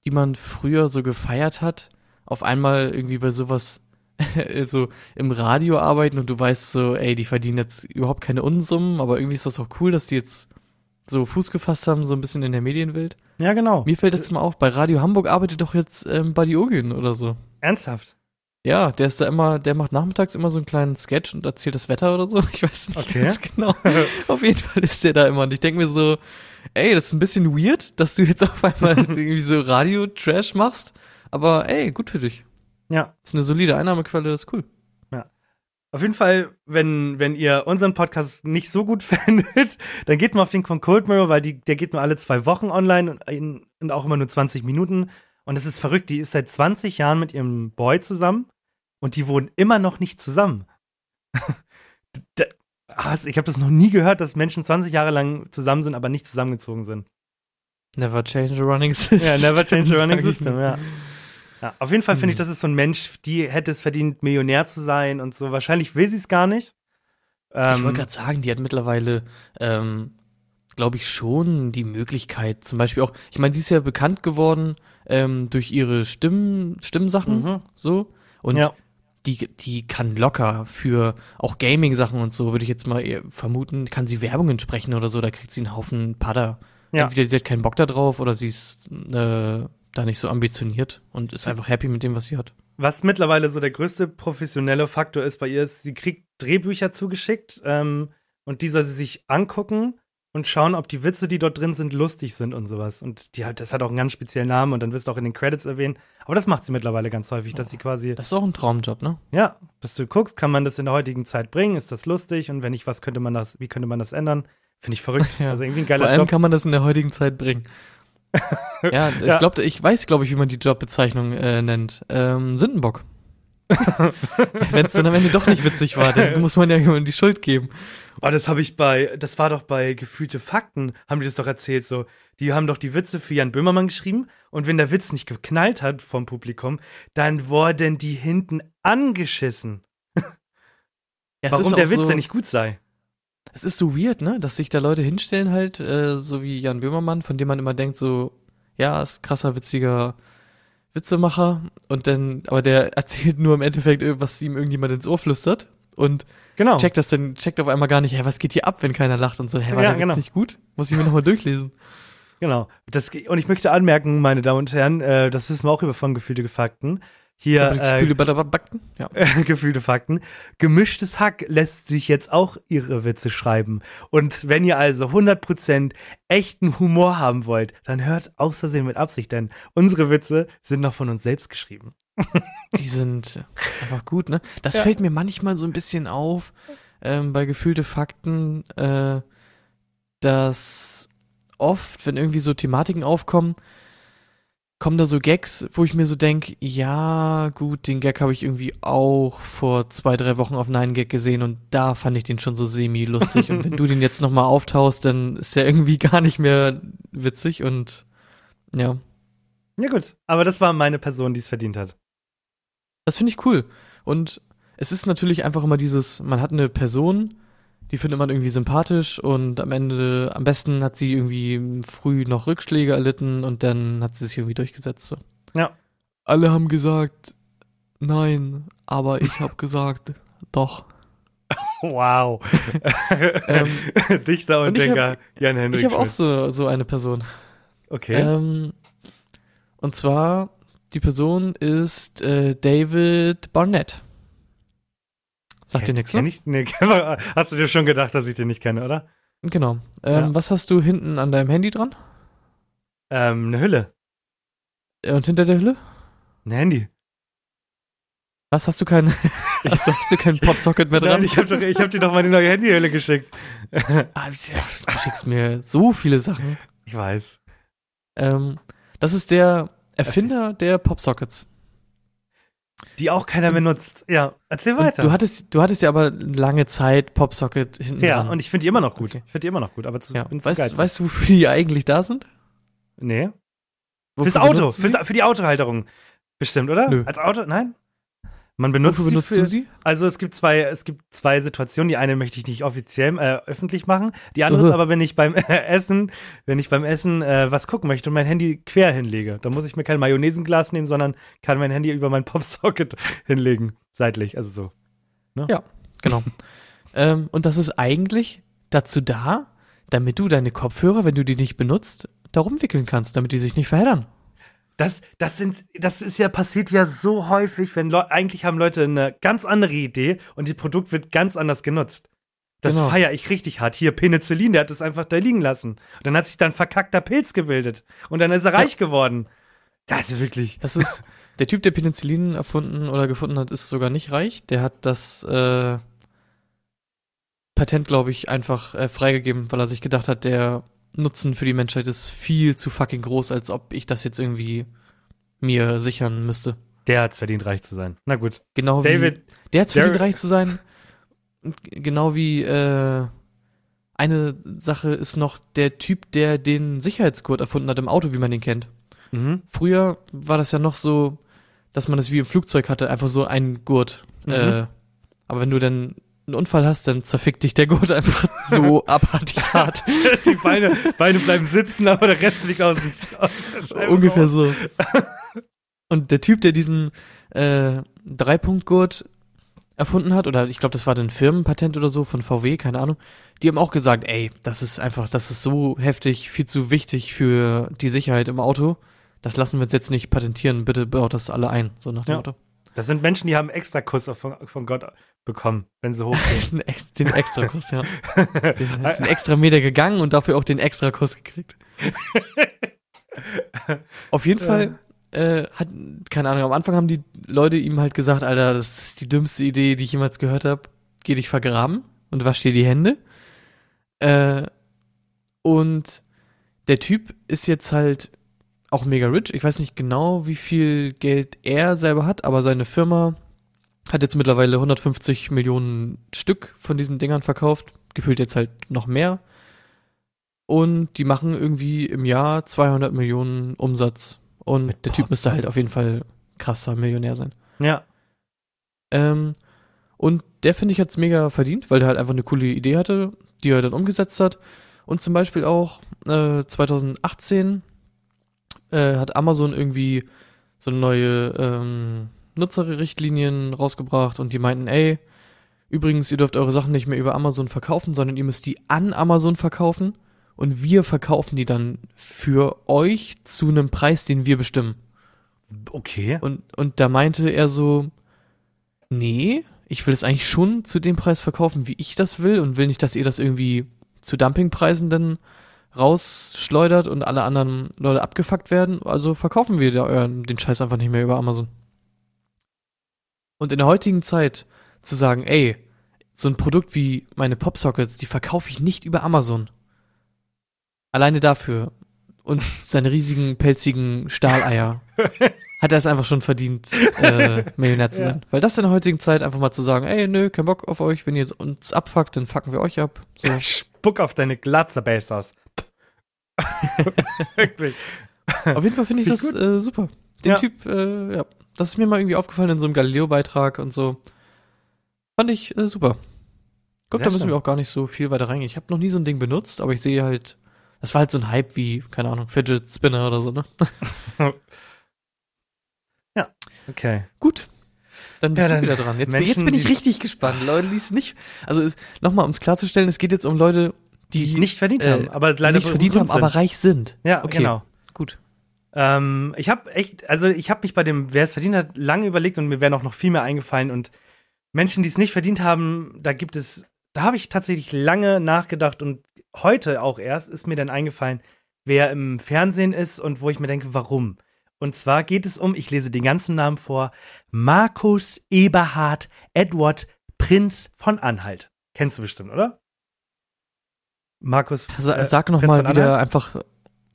die man früher so gefeiert hat, auf einmal irgendwie bei sowas so im Radio arbeiten und du weißt so, ey, die verdienen jetzt überhaupt keine Unsummen, aber irgendwie ist das auch cool, dass die jetzt so Fuß gefasst haben, so ein bisschen in der Medienwelt. Ja, genau. Mir fällt das immer auf, bei Radio Hamburg arbeitet doch jetzt ähm, Buddy Ogün oder so. Ernsthaft. Ja, der ist da immer, der macht nachmittags immer so einen kleinen Sketch und erzählt das Wetter oder so. Ich weiß nicht Okay. ganz genau. auf jeden Fall ist der da immer. Und ich denke mir so, ey, das ist ein bisschen weird, dass du jetzt auf einmal irgendwie so Radio-Trash machst. Aber ey, gut für dich. Ja. ist eine solide Einnahmequelle, ist cool. Auf jeden Fall, wenn, wenn ihr unseren Podcast nicht so gut findet, dann geht mal auf den von Cold Mirror, weil die, der geht nur alle zwei Wochen online und, in, und auch immer nur 20 Minuten. Und es ist verrückt, die ist seit 20 Jahren mit ihrem Boy zusammen und die wohnen immer noch nicht zusammen. Ich habe das noch nie gehört, dass Menschen 20 Jahre lang zusammen sind, aber nicht zusammengezogen sind. Never change a running system. Ja, never change a running ich system, ja. ja. Auf jeden Fall finde ich, Hm. das ist so ein Mensch, die hätte es verdient, Millionär zu sein und so. Wahrscheinlich will sie es gar nicht. Ich Ähm, wollte gerade sagen, die hat mittlerweile, ähm, glaube ich, schon die Möglichkeit, zum Beispiel auch, ich meine, sie ist ja bekannt geworden ähm, durch ihre Stimmen, Stimmsachen, Mhm. so. Und Ja. die, die kann locker für auch Gaming-Sachen und so, würde ich jetzt mal vermuten, kann sie Werbungen sprechen oder so, da kriegt sie einen Haufen Padder. Ja. Entweder sie hat keinen Bock da drauf oder sie ist äh, da nicht so ambitioniert und ist einfach happy mit dem, was sie hat. Was mittlerweile so der größte professionelle Faktor ist bei ihr, ist, sie kriegt Drehbücher zugeschickt ähm, und die soll sie sich angucken und schauen, ob die Witze, die dort drin sind, lustig sind und sowas. Und die hat, das hat auch einen ganz speziellen Namen und dann wirst du auch in den Credits erwähnt. Aber das macht sie mittlerweile ganz häufig, dass sie quasi, Das ist auch ein Traumjob, ne? ja, dass du guckst, kann man das in der heutigen Zeit bringen, ist das lustig und wenn nicht, was könnte man das, wie könnte man das ändern? Finde ich verrückt. Ja. Also irgendwie ein Vor geiler allem Job. kann man das in der heutigen Zeit bringen. ja, ich Ja. glaube, ich weiß, glaube ich, wie man die Jobbezeichnung äh, nennt. Ähm, Sündenbock. Wenn es dann am Ende doch nicht witzig war, dann muss man ja jemandem die Schuld geben. Oh, das habe ich bei, das war doch bei Gefühlte Fakten, haben die das doch erzählt so. Die haben doch die Witze für Jan Böhmermann geschrieben und wenn der Witz nicht geknallt hat vom Publikum, dann wurden die hinten angeschissen. Ja, warum der Witz so, denn nicht gut sei. Es ist so weird, ne? Dass sich da Leute hinstellen halt, äh, so wie Jan Böhmermann, von dem man immer denkt, so, ja, ist krasser, witziger Witzemacher. Und dann, aber der erzählt nur im Endeffekt, äh, was ihm irgendjemand ins Ohr flüstert. Und Genau. checkt das dann, checkt auf einmal gar nicht, hä, was geht hier ab, wenn keiner lacht und so, hä, war Ja, Witz genau. nicht gut? Muss ich mir nochmal durchlesen. Genau. Das, und ich möchte anmerken, meine Damen und Herren, äh, das wissen wir auch über von Gefühlte Fakten. Hier, äh, Gefühle Backen? Ja. gefühlte Fakten. Gemischtes Hack lässt sich jetzt auch ihre Witze schreiben. Und wenn ihr also 100% echten Humor haben wollt, dann hört außersehen mit Absicht, denn unsere Witze sind noch von uns selbst geschrieben. Die sind einfach gut, ne? Das Ja. fällt mir manchmal so ein bisschen auf ähm, bei gefühlte Fakten, äh, dass oft, wenn irgendwie so Thematiken aufkommen, kommen da so Gags, wo ich mir so denk, ja, gut, den Gag habe ich irgendwie auch vor zwei, drei Wochen auf Nein Gag gesehen und da fand ich den schon so semi-lustig. und wenn du den jetzt nochmal auftaust, dann ist der irgendwie gar nicht mehr witzig und ja. Ja gut, aber das war meine Person, die es verdient hat. Das finde ich cool. Und es ist natürlich einfach immer dieses, man hat eine Person, die findet man irgendwie sympathisch und am Ende, am besten hat sie irgendwie früh noch Rückschläge erlitten und dann hat sie sich irgendwie durchgesetzt. So. Ja. Alle haben gesagt, nein, aber ich habe gesagt, doch. Wow. Ähm, Dichter und, und hab- Denker Jan Henrik Ich habe auch so, so eine Person. Okay. Ähm, und zwar, die Person ist äh, David Barnett. Sagt dir nichts, ne? ich? Nee, hast du dir schon gedacht, dass ich den nicht kenne, oder? Genau. Ähm, Ja. Was hast du hinten an deinem Handy dran? Ähm, eine Hülle. Äh, Und hinter der Hülle? Ein Handy. Was hast du kein, also hast du kein Popsocket mehr dran? Nein, ich habe ich hab dir doch meine neue Handyhülle geschickt. Ah, du schickst mir so viele Sachen. ich weiß. Ähm, das ist der Erfinder der Popsockets. Die auch keiner mehr nutzt. Ja, erzähl Und weiter. Du hattest, du hattest ja aber lange Zeit Popsocket hinten ja, dran. und ich finde die immer noch gut. Okay. Ich finde die immer noch gut, aber zu, ja. bin zu weißt, geizig. weißt du, wofür die eigentlich da sind? nee. Wofür Fürs Auto, benutzt für die Autohalterung. Bestimmt, oder? Nö. Als Auto? Nein? Man benutzt, Wofür sie benutzt für, du sie? Also es gibt zwei, es gibt zwei Situationen. Die eine möchte ich nicht offiziell äh, öffentlich machen. Die andere ist Uhu. aber, wenn ich beim Essen, wenn ich beim Essen äh, was gucken möchte und mein Handy quer hinlege, dann muss ich mir kein Mayonnaisenglas nehmen, sondern kann mein Handy über mein Popsocket hinlegen, seitlich, also so. Genau. ähm, und das ist eigentlich dazu da, damit du deine Kopfhörer, wenn du die nicht benutzt, da rumwickeln kannst, damit die sich nicht verheddern. Das, das sind, das ist ja passiert ja so häufig, wenn Leu eigentlich haben Leute eine ganz andere Idee und das Produkt wird ganz anders genutzt. Das Genau. feiere ich richtig hart. Hier, Penicillin, der hat es einfach da liegen lassen. Und dann hat sich dann verkackter Pilz gebildet. Und dann ist er reich geworden. Das ist wirklich. Das ist, der Typ, der Penicillin erfunden oder gefunden hat, ist sogar nicht reich. Der hat das äh, Patent, glaube ich, einfach äh, freigegeben, weil er sich gedacht hat, der Nutzen für die Menschheit ist viel zu fucking groß, als ob ich das jetzt irgendwie mir sichern müsste. Der hat's verdient, reich zu sein. Na gut. Genau wie David, Der hat's verdient, reich zu sein. Genau wie äh, eine Sache ist noch der Typ, der den Sicherheitsgurt erfunden hat im Auto, wie man den kennt. mhm. Früher war das ja noch so, dass man das wie im Flugzeug hatte, einfach so ein Gurt. Mhm. Äh, aber wenn du dann einen Unfall hast, dann zerfickt dich der Gurt einfach so abartig hart. die Beine, Beine bleiben sitzen, aber der Rest fliegt aus dem Ungefähr raus. so. Und der Typ, der diesen äh, Dreipunktgurt erfunden hat, oder ich glaube, das war ein Firmenpatent oder so von VW, keine Ahnung, die haben auch gesagt, ey, das ist einfach, das ist so heftig, viel zu wichtig für die Sicherheit im Auto. Das lassen wir uns jetzt nicht patentieren, bitte baut das alle ein, so nach dem Ja. Motto. Das sind Menschen, die haben extra Kuss von, von Gott bekommen, wenn sie hochgehen. Den, Ex den Extrakuss, ja. Den, den extra Meter gegangen und dafür auch den Extrakuss gekriegt. Auf jeden Fall äh, hat, keine Ahnung, am Anfang haben die Leute ihm halt gesagt, Alter, das ist die dümmste Idee, die ich jemals gehört habe. Geh dich vergraben und wasch dir die Hände. Äh, und der Typ ist jetzt halt auch mega rich. Ich weiß nicht genau, wie viel Geld er selber hat, aber seine Firma hat jetzt mittlerweile 150 Millionen Stück von diesen Dingern verkauft. Gefühlt jetzt halt noch mehr. Und die machen irgendwie im Jahr 200 Millionen Umsatz. Und Mit der Typ müsste halt auf jeden Fall krasser Millionär sein. ja. Ähm, und der, finde ich, hat's mega verdient, weil der halt einfach eine coole Idee hatte, die er dann umgesetzt hat. Und zum Beispiel auch äh, 2018 äh, hat Amazon irgendwie so neue ähm, Nutzerrichtlinien rausgebracht und die meinten, ey, übrigens, ihr dürft eure Sachen nicht mehr über Amazon verkaufen, sondern ihr müsst die an Amazon verkaufen und wir verkaufen die dann für euch zu einem Preis, den wir bestimmen. Okay. Und, und da meinte er so, nee, ich will es eigentlich schon zu dem Preis verkaufen, wie ich das will und will nicht, dass ihr das irgendwie zu Dumpingpreisen dann rausschleudert und alle anderen Leute abgefuckt werden. Also verkaufen wir da euren, den Scheiß einfach nicht mehr über Amazon. Und in der heutigen Zeit zu sagen, ey, so ein Produkt wie meine Popsockets, die verkaufe ich nicht über Amazon. Alleine dafür. Und seine riesigen, pelzigen Stahleier hat er es einfach schon verdient, äh, Millionär zu Ja. sein. Weil das in der heutigen Zeit einfach mal zu sagen, ey, nö, kein Bock auf euch, wenn ihr uns abfuckt, dann fucken wir euch ab. So. Spuck auf deine Glatze, Bezos. Wirklich. Auf jeden Fall finde ich das äh, super. Den Ja. Typ, äh, ja, das ist mir mal irgendwie aufgefallen in so einem Galileo-Beitrag und so. Fand ich äh, super. Guck, da müssen wir auch gar nicht so viel weiter reingehen. Ich habe noch nie so ein Ding benutzt, aber ich sehe halt, das war halt so ein Hype wie, keine Ahnung, Fidget Spinner oder so, ne? Okay. Gut. Dann bist Ja, du dann wieder dran. Jetzt, bin- jetzt Menschen, bin ich richtig gespannt. Leute, die es nicht. Also nochmal, um es klarzustellen, es geht jetzt um Leute, Die die es nicht verdient äh, haben, aber leider nicht verdient haben, berühmt aber sind. reich sind. Ja, okay. genau. Gut. Ähm, ich habe echt, also ich habe mich bei dem, wer es verdient hat, lange überlegt und mir wäre noch, noch viel mehr eingefallen. Und Menschen, die es nicht verdient haben, da gibt es, da habe ich tatsächlich lange nachgedacht und heute auch erst ist mir dann eingefallen, wer im Fernsehen ist und wo ich mir denke, warum. Und zwar geht es um, ich lese den ganzen Namen vor, Markus Eberhard Edward Prinz von Anhalt. Kennst du bestimmt, oder? Markus. Sa äh, sag noch Prinz mal von wieder einfach.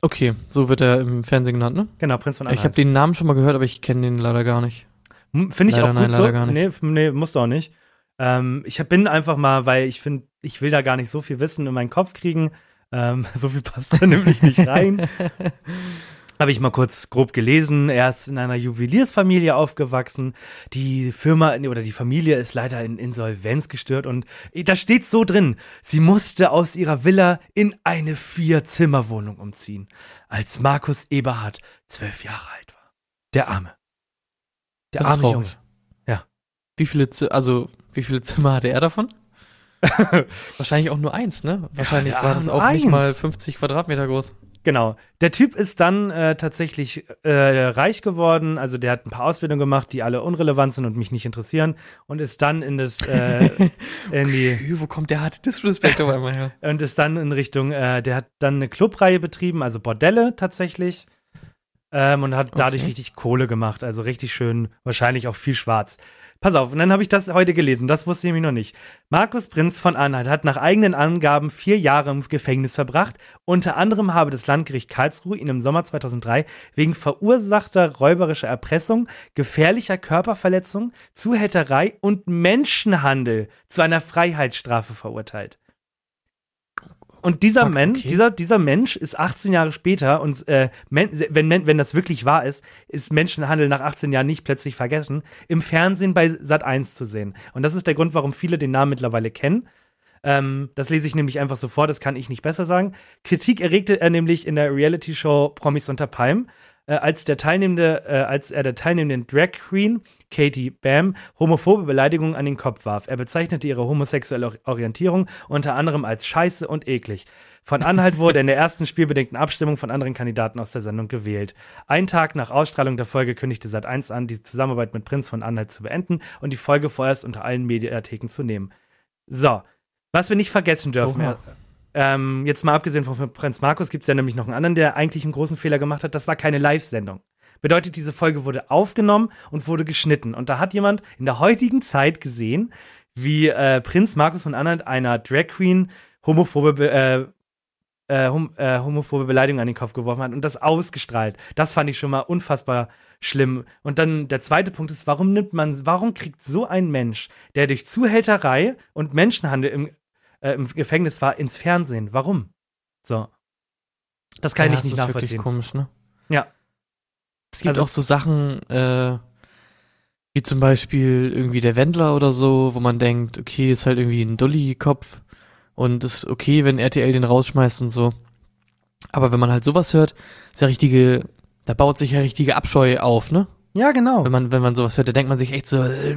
Okay, so wird er im Fernsehen genannt, ne? Genau, Prinz von Anhalt. Ich habe den Namen schon mal gehört, aber ich kenne den leider gar nicht. Finde ich Leider auch gut nein, so. leider gar nicht. Nee, nee, musst du auch nicht. Ähm, ich bin einfach mal, weil ich finde, ich will da gar nicht so viel Wissen in meinen Kopf kriegen. Ähm, so viel passt da nämlich nicht rein. Habe ich mal kurz grob gelesen. Er ist in einer Juweliersfamilie aufgewachsen. Die Firma oder die Familie ist leider in Insolvenz gestört und da steht so drin, sie musste aus ihrer Villa in eine Vier-Zimmer-Wohnung umziehen, als Markus Eberhard zwölf Jahre alt war. Der Arme. Der Das arme. Junge. Ja. Wie viele, Z also, wie viele Zimmer hatte er davon? Wahrscheinlich auch nur eins, ne? Wahrscheinlich der war das auch nicht eins. mal 50 Quadratmeter groß. Genau. Der Typ ist dann äh, tatsächlich äh, reich geworden. Also der hat ein paar Ausbildungen gemacht, die alle unrelevant sind und mich nicht interessieren. Und ist dann in das äh, in die Wo kommt der harte Disrespect auf einmal her? und ist dann in Richtung. Äh, der hat dann eine Clubreihe betrieben, also Bordelle tatsächlich. Ähm, und hat dadurch Okay. richtig Kohle gemacht. Also richtig schön, wahrscheinlich auch viel schwarz. Pass auf, und dann habe ich das heute gelesen, das wusste ich nämlich noch nicht. Markus Prinz von Anhalt hat nach eigenen Angaben vier Jahre im Gefängnis verbracht. Unter anderem habe das Landgericht Karlsruhe ihn im Sommer 2003 wegen verursachter räuberischer Erpressung, gefährlicher Körperverletzung, Zuhälterei und Menschenhandel zu einer Freiheitsstrafe verurteilt. Und dieser Fuck, Mensch, okay. dieser, dieser Mensch ist 18 Jahre später und äh, wenn, wenn das wirklich wahr ist, ist Menschenhandel nach 18 Jahren nicht plötzlich vergessen, im Fernsehen bei Sat 1 zu sehen. Und das ist der Grund, warum viele den Namen mittlerweile kennen. Ähm, das lese ich nämlich einfach so vor, das kann ich nicht besser sagen. Kritik erregte er nämlich in der Reality-Show Promis unter Palm, äh, als der teilnehmende, äh, als er der teilnehmenden Drag Queen Katie Bam homophobe Beleidigungen an den Kopf warf. Er bezeichnete ihre homosexuelle Or- Orientierung unter anderem als scheiße und eklig. Von Anhalt wurde in der ersten spielbedingten Abstimmung von anderen Kandidaten aus der Sendung gewählt. Einen Tag nach Ausstrahlung der Folge kündigte Sat1 an, die Zusammenarbeit mit Prinz von Anhalt zu beenden und die Folge vorerst unter allen Mediatheken zu nehmen. So, was wir nicht vergessen dürfen, Oha. ähm, jetzt mal abgesehen von Prinz Markus, gibt es ja nämlich noch einen anderen, der eigentlich einen großen Fehler gemacht hat. Das war keine Live-Sendung. Bedeutet, diese Folge wurde aufgenommen und wurde geschnitten. Und da hat jemand in der heutigen Zeit gesehen, wie äh, Prinz Markus von Anhalt einer Drag Queen homophobe, Be äh, äh, hom äh, homophobe Beleidigung an den Kopf geworfen hat und das ausgestrahlt. Das fand ich schon mal unfassbar schlimm. Und dann der zweite Punkt ist, warum nimmt man, warum kriegt so ein Mensch, der durch Zuhälterei und Menschenhandel im, äh, im Gefängnis war, ins Fernsehen? Warum? So. Das kann ja, ich das nicht ist nachvollziehen. wirklich komisch, ne? Ja. Es gibt Also- auch so Sachen, äh, wie zum Beispiel irgendwie der Wendler oder so, wo man denkt, okay, ist halt irgendwie ein Dulli-Kopf und ist okay, wenn RTL den rausschmeißt und so. Aber wenn man halt sowas hört, ist ja richtige, da baut sich ja richtige Abscheu auf, ne? Ja, genau. Wenn man, wenn man sowas hört, da denkt man sich echt so, äh,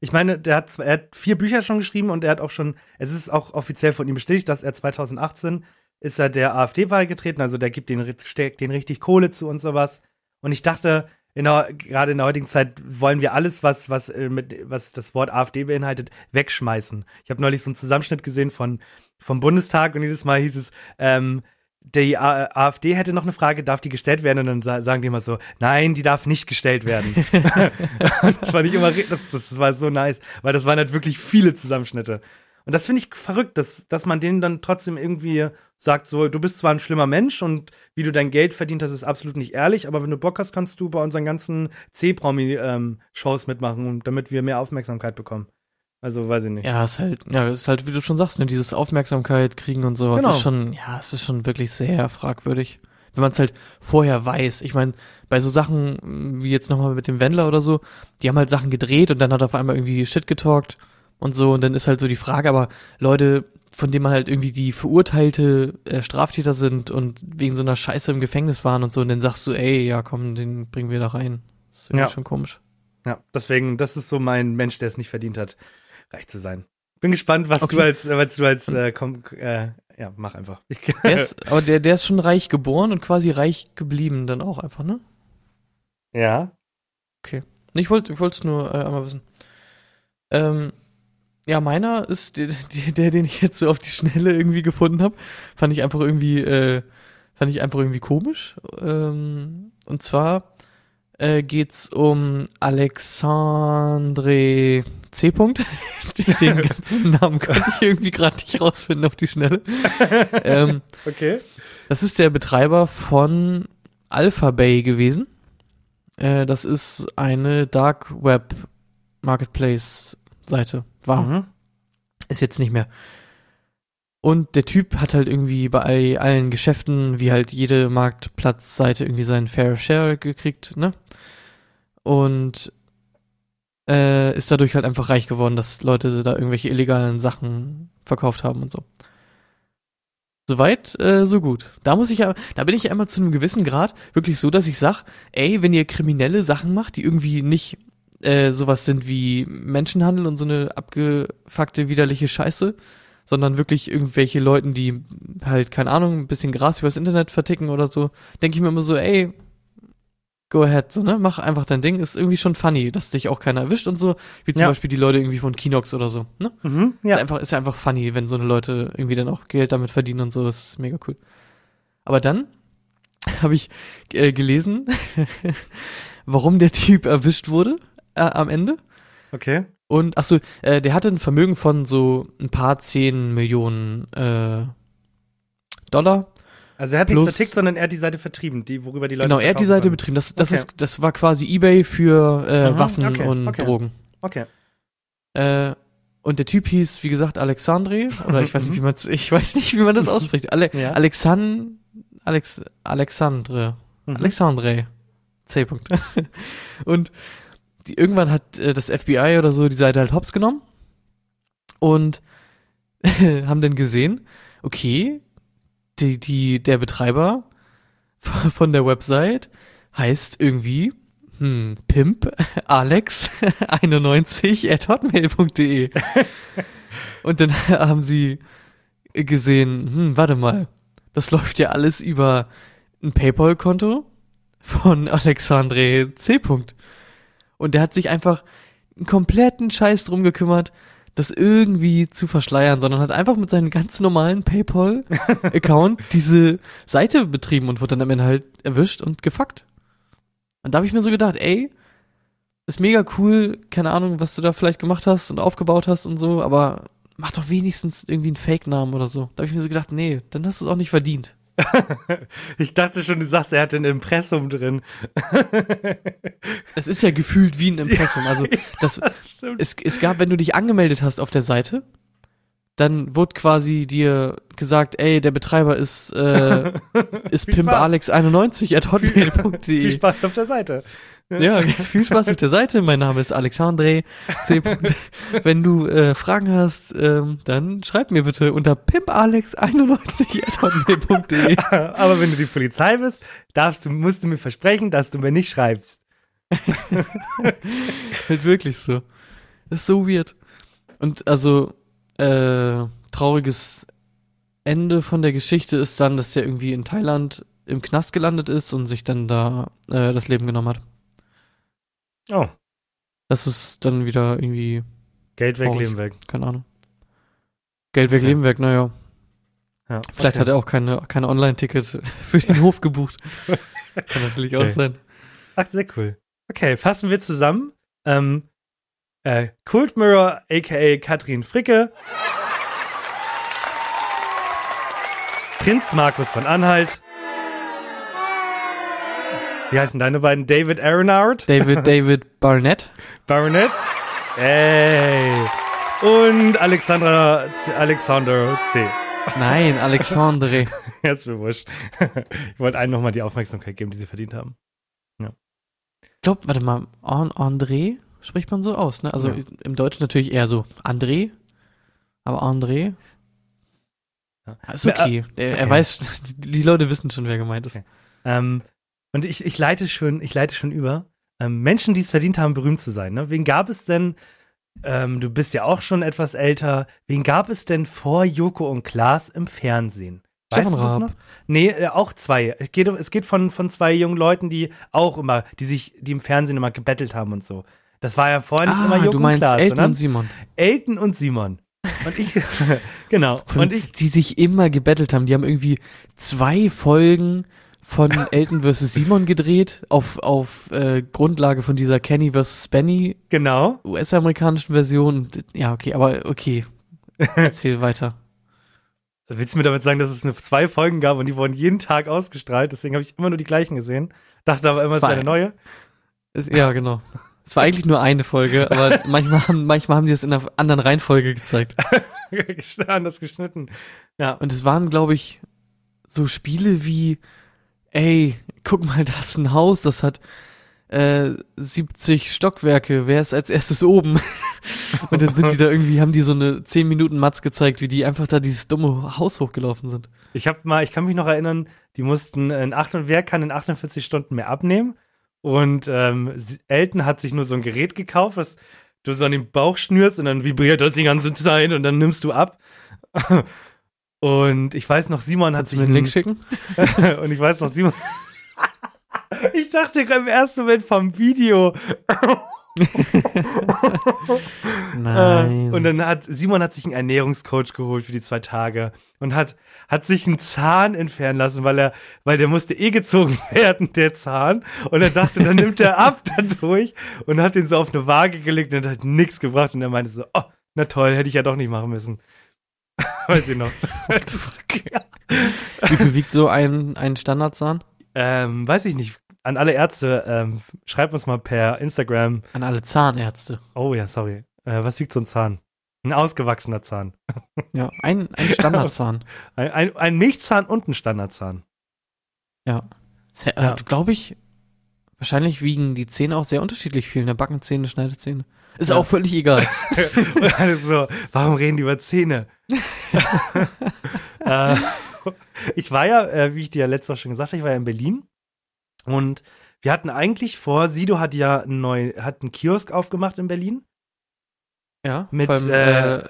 Ich meine, der hat, er hat vier Bücher schon geschrieben und er hat auch schon, es ist auch offiziell von ihm bestätigt, dass er 2018 ist er der AfD beigetreten, also der gibt den, steckt den richtig Kohle zu und sowas. Und ich dachte, in der, gerade in der heutigen Zeit wollen wir alles, was, was, äh, mit, was das Wort AfD beinhaltet, wegschmeißen. Ich habe neulich so einen Zusammenschnitt gesehen von, vom Bundestag und jedes Mal hieß es, ähm, die AfD hätte noch eine Frage, darf die gestellt werden? Und dann sa sagen die immer so, nein, die darf nicht gestellt werden. das fand ich immer, das, das war so nice, weil das waren halt wirklich viele Zusammenschnitte. Und das finde ich verrückt, dass, dass man denen dann trotzdem irgendwie sagt, so, du bist zwar ein schlimmer Mensch und wie du dein Geld verdient hast, ist absolut nicht ehrlich, aber wenn du Bock hast, kannst du bei unseren ganzen C-Promi-Shows mitmachen, und damit wir mehr Aufmerksamkeit bekommen. Also, weiß ich nicht. ja, ist halt, ja, ist halt, wie du schon sagst, ne, dieses Aufmerksamkeit kriegen und sowas Genau. ist schon, ja, es ist schon wirklich sehr fragwürdig. Wenn man es halt vorher weiß. Ich meine, bei so Sachen wie jetzt nochmal mit dem Wendler oder so, die haben halt Sachen gedreht und dann hat auf einmal irgendwie Shit getalkt. Und so. Und dann ist halt so die Frage, aber Leute, von denen man halt irgendwie die verurteilte äh, Straftäter sind und wegen so einer Scheiße im Gefängnis waren und so, und dann sagst du, ey, ja komm, den bringen wir da rein. Das ist irgendwie Ja. schon komisch. Ja, deswegen, das ist so mein Mensch, der es nicht verdient hat, reich zu sein. Bin gespannt, was Okay. du als, was du als, äh, komm, äh, ja, mach einfach. Der ist, aber der, der ist schon reich geboren und quasi reich geblieben dann auch einfach, ne? ja. Ich wollte ich wollte es nur äh, einmal wissen. Ähm, ja, meiner ist der, der, der, den ich jetzt so auf die Schnelle irgendwie gefunden habe. Fand ich einfach irgendwie, äh, fand ich einfach irgendwie komisch. Ähm, und zwar äh, geht's um Alexandre C. -Punkt. Den ganzen Namen konnte ich irgendwie gerade nicht rausfinden auf die Schnelle. ähm, Okay. das ist der Betreiber von Alphabay gewesen. Äh, das ist eine Dark Web Marketplace Seite. War. Mhm. Ist jetzt nicht mehr. Und der Typ hat halt irgendwie bei allen Geschäften, wie halt jede Marktplatzseite, irgendwie seinen Fair Share gekriegt, ne? Und äh, ist dadurch halt einfach reich geworden, dass Leute da irgendwelche illegalen Sachen verkauft haben und so. Soweit, äh, so gut. Da muss ich ja, da bin ich einmal zu einem gewissen Grad wirklich so, dass ich sag, ey, wenn ihr kriminelle Sachen macht, die irgendwie nicht äh, sowas sind wie Menschenhandel und so eine abgefuckte, widerliche Scheiße, sondern wirklich irgendwelche Leuten, die halt, keine Ahnung, ein bisschen Gras übers Internet verticken oder so, denke ich mir immer so, ey, go ahead, so, ne? Mach einfach dein Ding. Ist irgendwie schon funny, dass dich auch keiner erwischt und so, wie zum Ja. Beispiel die Leute irgendwie von Kinox oder so, ne? Mhm. Ist, Ja. einfach, ist ja einfach funny, wenn so eine Leute irgendwie dann auch Geld damit verdienen und so. Das ist mega cool. Aber dann habe ich äh, gelesen, warum der Typ erwischt wurde äh, am Ende. Okay. Und achso, äh, der hatte ein Vermögen von so ein paar zehn Millionen äh, Dollar. Also er hat Plus- nichts vertickt, sondern er hat die Seite vertrieben, die, worüber die Leute genau, er hat die Seite können. betrieben. Das, das, Okay. ist, das war quasi Ebay für äh, Mhm, Waffen okay, und okay. Drogen. Okay. Äh, und der Typ hieß, wie gesagt, Alexandre, oder ich weiß nicht, wie man ich weiß nicht, wie man das ausspricht. Ale Ja. Alexan Alex Alexandre. Mhm. Alexandre. C. -Punkt. und die, irgendwann hat äh, das FBI oder so die Seite halt hops genommen und haben dann gesehen, okay, die, die, der Betreiber von der Website heißt irgendwie hm, Pimp Alex 91 at hotmail.de. Und dann haben sie gesehen, hm, warte mal, das läuft ja alles über ein PayPal-Konto von Alexandre C. Und der hat sich einfach einen kompletten Scheiß drum gekümmert, das irgendwie zu verschleiern, sondern hat einfach mit seinem ganz normalen PayPal-Account diese Seite betrieben und wurde dann am Ende halt erwischt und gefuckt. Und da habe ich mir so gedacht, ey, ist mega cool, keine Ahnung, was du da vielleicht gemacht hast und aufgebaut hast und so, aber mach doch wenigstens irgendwie einen Fake-Namen oder so. Da habe ich mir so gedacht, nee, dann hast du es auch nicht verdient. Ich dachte schon, du sagst, er hat ein Impressum drin. Es ist ja gefühlt wie ein Impressum. Also das, Stimmt. es, es gab, wenn du dich angemeldet hast auf der Seite, dann wurde quasi dir gesagt, ey, der Betreiber ist, äh, ist Viel Pimp Spaß. Alex 91 at Viel hotmail.de. Spaß auf der Seite. Ja, viel Spaß mit der Seite. Mein Name ist Alexandre C. Wenn du äh, Fragen hast, ähm, dann schreib mir bitte unter pimpalex91 at hotmail.de. Aber wenn du die Polizei bist, darfst du, musst du mir versprechen, dass du mir nicht schreibst. Halt wirklich so. Das ist so weird. Und also, äh, trauriges Ende von der Geschichte ist dann, dass der irgendwie in Thailand im Knast gelandet ist und sich dann da äh, das Leben genommen hat. Oh, Das ist dann wieder irgendwie, Geld weg. Leben weg. keine Ahnung. Geld weg, Okay. Leben weg, naja. Ja, Vielleicht okay. hat er auch keine, keine Online-Ticket für den Hof gebucht. Kann natürlich Okay. auch sein. Ach, sehr cool. Okay, fassen wir zusammen. Ähm, äh, Cult Mirror, aka Katrin Fricke. Prinz Markus von Anhalt. Wie heißen deine beiden? David Aronard, David, David Barnett. Baronet. Ey. Und Alexandra C, Alexander C. Nein, Alexandre. Jetzt mir wurscht. Ich wollte allen nochmal die Aufmerksamkeit geben, die sie verdient haben. Ich glaube, warte mal, An André spricht man so aus, ne? Also Ja. im Deutschen natürlich eher so André, aber André. Ja. Ist Na, okay. Er, er okay. weiß, die Leute wissen schon, wer gemeint ist. Okay. Ähm, und ich, ich leite schon, ich leite schon über. Ähm, Menschen, die es verdient haben, berühmt zu sein. Ne? Wen gab es denn? Ähm, du bist ja auch schon etwas älter. Wen gab es denn vor Joko und Klaas im Fernsehen? Stefan du das noch? Nee, äh, auch zwei. Es geht, es geht von, von zwei jungen Leuten, die auch immer, die sich, die im Fernsehen immer gebettelt haben und so. Das war ja vorher nicht immer Ah, Joko du und meinst Klaas, Elton und Simon. Elton und Simon. Und ich, genau. Und ich, die sich immer gebettelt haben. Die haben irgendwie zwei Folgen von Elton vs. Simon gedreht, auf, auf äh, Grundlage von dieser Kenny vs. Benny genau. US-amerikanischen Version. Ja, okay, aber okay. Erzähl weiter. Willst du mir damit sagen, dass es nur zwei Folgen gab und die wurden jeden Tag ausgestrahlt? Deswegen habe ich immer nur die gleichen gesehen. Dachte aber immer, es wäre eine neue. Es, ja, genau. Es war eigentlich nur eine Folge, aber manchmal haben, manchmal haben die es in einer anderen Reihenfolge gezeigt. Anders geschnitten. Ja. Und es waren, glaube ich, so Spiele wie, ey, guck mal, das ist ein Haus, das hat äh, 70 Stockwerke, wer ist als erstes oben? Und dann sind die da irgendwie, haben die so eine 10 Minuten Matz gezeigt, wie die einfach da dieses dumme Haus hochgelaufen sind. Ich habe mal, ich kann mich noch erinnern, die mussten in 8, wer kann in 48 Stunden mehr abnehmen? Und ähm, Elton hat sich nur so ein Gerät gekauft, was du so an den Bauch schnürst und dann vibriert das die ganze Zeit und dann nimmst du ab. Und ich weiß noch, Simon hat Kannst sich einen ein- Link schicken? und ich weiß noch, Simon. ich dachte gerade im ersten Moment vom Video. Nein. Äh, und dann hat Simon hat sich einen Ernährungscoach geholt für die zwei Tage und hat hat sich einen Zahn entfernen lassen, weil er weil der musste eh gezogen werden der Zahn und er dachte, dann nimmt er ab dadurch und hat den so auf eine Waage gelegt und hat nichts gebracht und er meinte so, oh, na toll, hätte ich ja doch nicht machen müssen. Weiß ich noch. Wie viel wiegt so ein, ein Standardzahn? ähm, weiß ich nicht. An alle Ärzte, ähm, schreibt uns mal per Instagram. An alle Zahnärzte. Oh ja, sorry. Äh, was wiegt so ein Zahn? Ein ausgewachsener Zahn. Ja, ein, ein Standardzahn. Ein, ein, ein Milchzahn und ein Standardzahn. Ja. Sehr, Ja. Äh, Glaube ich, wahrscheinlich wiegen die Zähne auch sehr unterschiedlich viel. Ne? Backenzähne, Schneidezähne. Ist Ja. auch völlig egal. So, warum reden die über Zähne? äh, ich war ja, äh, wie ich dir ja letztes Mal schon gesagt habe, ich war ja in Berlin und wir hatten eigentlich vor, Sido hat ja einen neuen, hat einen Kiosk aufgemacht in Berlin. Ja, Mit, allem, äh, äh,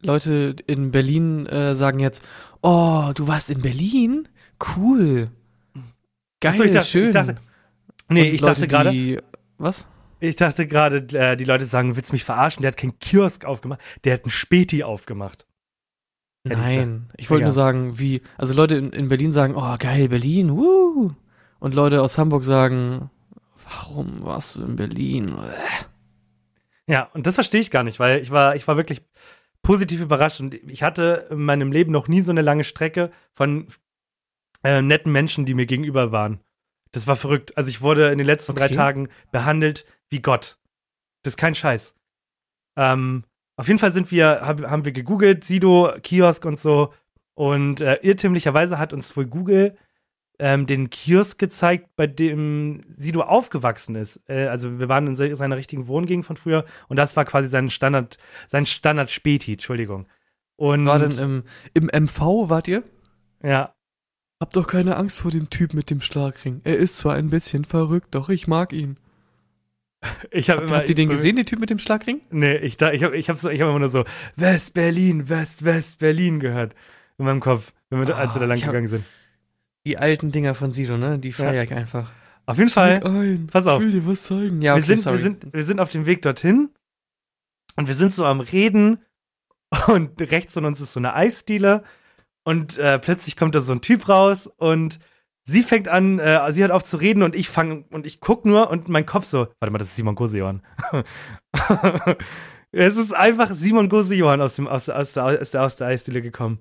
Leute in Berlin sagen jetzt, oh, du warst in Berlin? Cool. Geil, Achso, ich dachte, schön. ich dachte, nee, Und ich dachte Leute, gerade, die- Was? ich dachte gerade, äh, die Leute sagen, willst du mich verarschen? Der hat keinen Kiosk aufgemacht, der hat einen Späti aufgemacht. Hätte ich Nein, ich, wollte nur sagen, wie, also Leute in, in Berlin sagen, oh geil, Berlin, wuh. Und Leute aus Hamburg sagen, warum warst du in Berlin? Ja, und das verstehe ich gar nicht, weil ich war, ich war wirklich positiv überrascht und ich hatte in meinem Leben noch nie so eine lange Strecke von äh, netten Menschen, die mir gegenüber waren. Das war verrückt. Also ich wurde in den letzten drei Okay. Tagen behandelt wie Gott. Das ist kein Scheiß. Ähm, auf jeden Fall sind wir, hab, haben wir gegoogelt, Sido, Kiosk und so. Und äh, irrtümlicherweise hat uns wohl Google ähm, den Kiosk gezeigt, bei dem Sido aufgewachsen ist. Äh, also wir waren in se- seiner richtigen Wohngegend von früher und das war quasi sein Standard, sein Standard Späti, Entschuldigung. Und War denn im, im MV, wart ihr? ja, Hab doch keine Angst vor dem Typ mit dem Schlagring. Er ist zwar ein bisschen verrückt, doch ich mag ihn. Ich habe Habt, immer habt ihr den gesehen, den Typ mit dem Schlagring? Nee, ich da, ich habe ich hab so, ich hab immer nur so West-Berlin, West-West-Berlin gehört in meinem Kopf, wenn wir, als wir da Ah, lang ich hab- gegangen sind. Die alten Dinger von Sido, ne? Die feiere ich einfach. Auf jeden Fall, ein. pass auf. Ich will dir was zeigen. Ja, wir, okay, sind, sorry. wir, sind, wir sind auf dem Weg dorthin und wir sind so am Reden und rechts von uns ist so eine Eisdiele und äh, plötzlich kommt da so ein Typ raus und sie fängt an, äh, sie hört auf zu reden und ich fange und ich guck nur und mein Kopf so, warte mal, das ist Simon Gosejohann. es ist einfach Simon Gosejohann aus, dem, aus, aus, der, aus, der, aus der Eisdiele gekommen.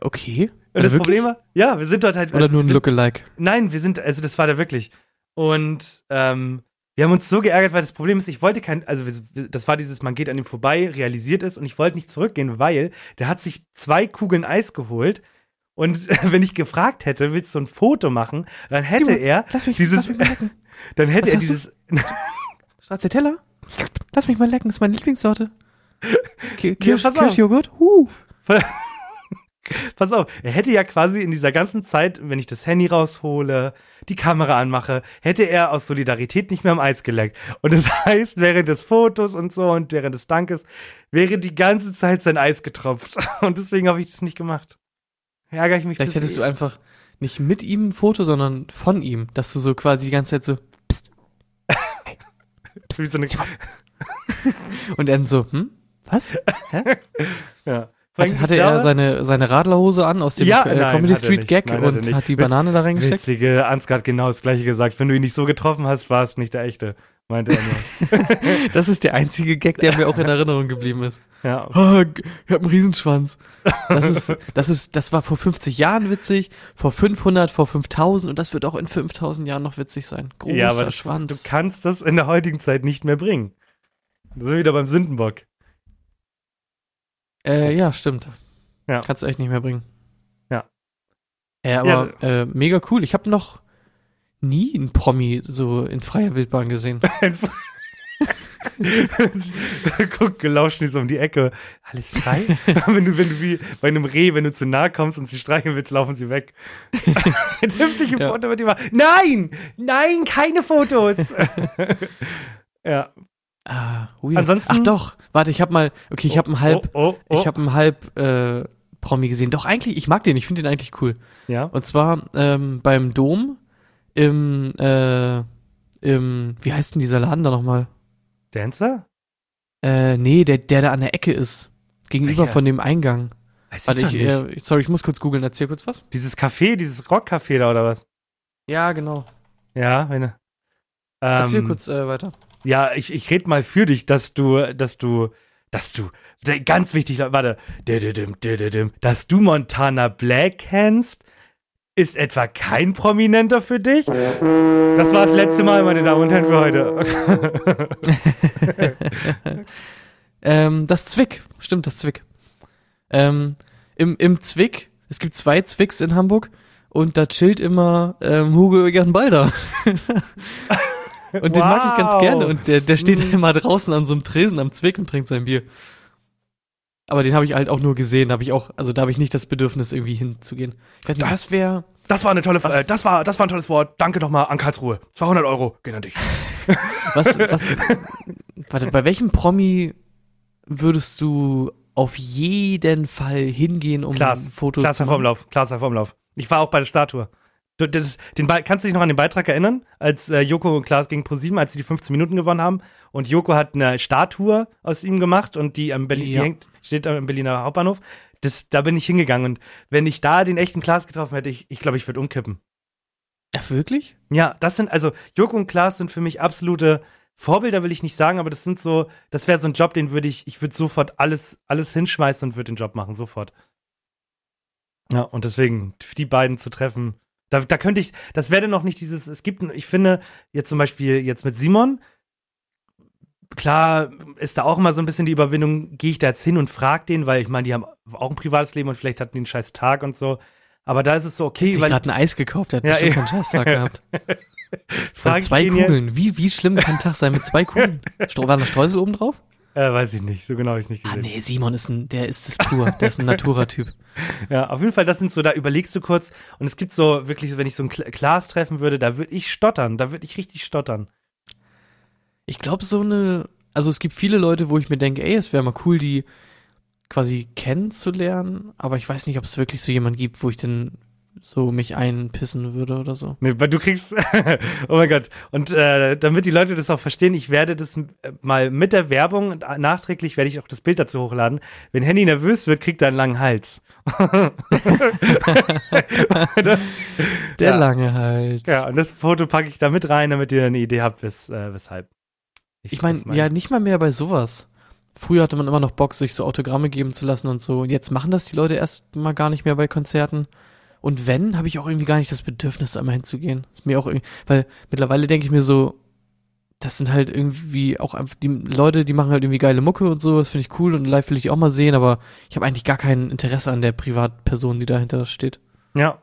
Okay. Und das Wirklich? Problem war, ja, wir sind dort halt. Oder also nur ein sind, Lookalike. Nein, wir sind, also das war da wirklich. Und ähm, wir haben uns so geärgert, weil das Problem ist, ich wollte kein, also das war dieses, man geht an ihm vorbei, realisiert es und ich wollte nicht zurückgehen, weil der hat sich zwei Kugeln Eis geholt. Und wenn ich gefragt hätte, willst du ein Foto machen, dann hätte Simon, er mich, dieses, dann hätte Was er dieses, Stracciatella? Lass mich mal lecken, das ist meine Lieblingssorte. Ki- Kirsch. Kirschjoghurt? Huh. Pass auf, er hätte ja quasi in dieser ganzen Zeit, wenn ich das Handy raushole, die Kamera anmache, hätte er aus Solidarität nicht mehr am Eis geleckt. Und das heißt, während des Fotos und so und während des Dankes wäre die ganze Zeit sein Eis getropft. Und deswegen habe ich das nicht gemacht. Ärgere ich mich Vielleicht hättest du einfach nicht mit ihm ein Foto, sondern von ihm, dass du so quasi die ganze Zeit so wie so eine, und dann so, hm? Was? ja. Hat, hatte er seine, seine Radlerhose an aus dem Ja, äh, nein, Comedy Street. Gag Nein, und hat die Witz- Banane da reingesteckt? Witzige, Ansgar hat genau das gleiche gesagt. Wenn du ihn nicht so getroffen hast, war es nicht der echte, meinte er nur. Das ist der einzige Gag, der mir auch in Erinnerung geblieben ist. ja. Oh, ich hab einen Riesenschwanz. Das ist, das ist, das war vor 50 Jahren witzig, vor 500, vor 5000 und das wird auch in 5000 Jahren noch witzig sein. Großer ja, aber das, Schwanz. du kannst das in der heutigen Zeit nicht mehr bringen. So wieder beim Sündenbock. Äh, ja, stimmt. Ja. Kannst du echt nicht mehr bringen. Ja. Ja, aber äh, mega cool. Ich habe noch nie einen Promi so in freier Wildbahn gesehen. Guck, gelauschen die so um die Ecke. Alles frei? wenn du, wenn du wie bei einem Reh, wenn du zu nahe kommst und sie streicheln willst, laufen sie weg. Ich ein Ja. Foto mit dir machen. Nein! Nein, keine Fotos! ja. Ah, weird. Ansonsten- Ach doch, warte, ich habe mal, okay, ich habe einen halb, Oh, oh, oh. ich habe einen halb äh, Promi gesehen. Doch eigentlich, ich mag den, ich finde den eigentlich cool. ja. Und zwar ähm, beim Dom im, äh, im, wie heißt denn dieser Laden da nochmal? Dancer? Äh, nee, der, der da an der Ecke ist. Gegenüber Welcher? von dem Eingang. Weiß Warte, ich doch ich, nicht. äh, sorry, ich muss kurz googeln, erzähl kurz was. Dieses Café, dieses Rockcafé da oder was? Ja, genau. Ja, wenn Erzähl ähm, kurz äh, weiter. Ja, ich, ich rede mal für dich, dass du, dass du, dass du, ganz wichtig, warte, dass du Montana Black kennst, ist etwa kein Prominenter für dich? Das war das letzte Mal, meine Damen und Herren, für heute. Ähm, das Zwick, stimmt, das Zwick. Ähm, im, Im Zwick, es gibt zwei Zwicks in Hamburg und da chillt immer ähm, Hugo Egan Balder. und den mag ich ganz Wow. gerne und der, der steht Mhm. immer draußen an so einem Tresen am Zwick und trinkt sein Bier. Aber den habe ich halt auch nur gesehen, habe ich auch, also da habe ich nicht das Bedürfnis irgendwie hinzugehen. Ich weiß nicht, was wäre, Das war eine tolle, Was? äh, das war, das war ein tolles Wort. Danke nochmal an Karlsruhe. 200 Euro, gehen an dich. was, was, warte, bei welchem Promi würdest du auf jeden Fall hingehen, um Klaas, ein Foto Klaas zu machen? Vormlauf, Klaas Herr Vormlauf. Ich war auch bei der Statue. Du, das, den Be kannst du dich noch an den Beitrag erinnern, als äh, Joko und Klaas gegen ProSieben, als sie die 15 Minuten gewonnen haben und Joko hat eine Statue aus ihm gemacht und die am Berlin, Ja. die hängt, steht am Berliner Hauptbahnhof. Das, da bin ich hingegangen und wenn ich da den echten Klaas getroffen hätte, ich, ich glaube, ich würde umkippen. Ja, wirklich? Ja, das sind, also Joko und Klaas sind für mich absolute Vorbilder, will ich nicht sagen, aber das sind so, das wäre so ein Job, den würde ich, ich würde sofort alles, alles hinschmeißen und würde den Job machen, sofort. Ja, und deswegen, die beiden zu treffen, da, da könnte ich, das wäre noch nicht dieses, es gibt, ich finde, jetzt zum Beispiel jetzt mit Simon, klar ist da auch immer so ein bisschen die Überwindung, gehe ich da jetzt hin und frag den, weil ich meine, die haben auch ein privates Leben und vielleicht hatten die einen scheiß Tag und so. Aber da ist es so, okay, Ich weil gerade ein Eis gekauft, der hat Ja, bestimmt keinen Scheißtag gehabt. frag zwei jetzt? Kugeln. Wie, wie schlimm kann ein Tag sein mit zwei Kugeln? War da Streusel oben drauf? Äh, weiß ich nicht, so genau habe ich nicht Ah, gesehen. nee, Simon ist ein, der ist es pur. Der ist ein Natura-Typ. Ja, auf jeden Fall, das sind so, da überlegst du kurz und es gibt so wirklich, wenn ich so ein Klaas treffen würde, da würde ich stottern, da würde ich richtig stottern. Ich glaube, so eine, also es gibt viele Leute, wo ich mir denke, ey, es wäre mal cool, die quasi kennenzulernen, aber ich weiß nicht, ob es wirklich so jemand gibt, wo ich denn so mich einpissen würde oder so. Nee, weil du kriegst, oh mein Gott. Und äh, damit die Leute das auch verstehen, ich werde das äh, mal mit der Werbung, und nachträglich werde ich auch das Bild dazu hochladen. Wenn Henny nervös wird, kriegt er einen langen Hals. Der Ja. lange Hals. Ja, und das Foto packe ich da mit rein, damit ihr eine Idee habt, wes, äh, weshalb. Ich meine, das ja, nicht mal mehr bei sowas. Früher hatte man immer noch Bock, sich so Autogramme geben zu lassen und so. Und jetzt machen das die Leute erst mal gar nicht mehr bei Konzerten. Und wenn, habe ich auch irgendwie gar nicht das Bedürfnis, da mal hinzugehen. Ist mir auch irgendwie, weil mittlerweile denke ich mir so, das sind halt irgendwie auch einfach die Leute, die machen halt irgendwie geile Mucke und so. Das finde ich cool und live will ich auch mal sehen, aber ich habe eigentlich gar kein Interesse an der Privatperson, die dahinter steht. Ja.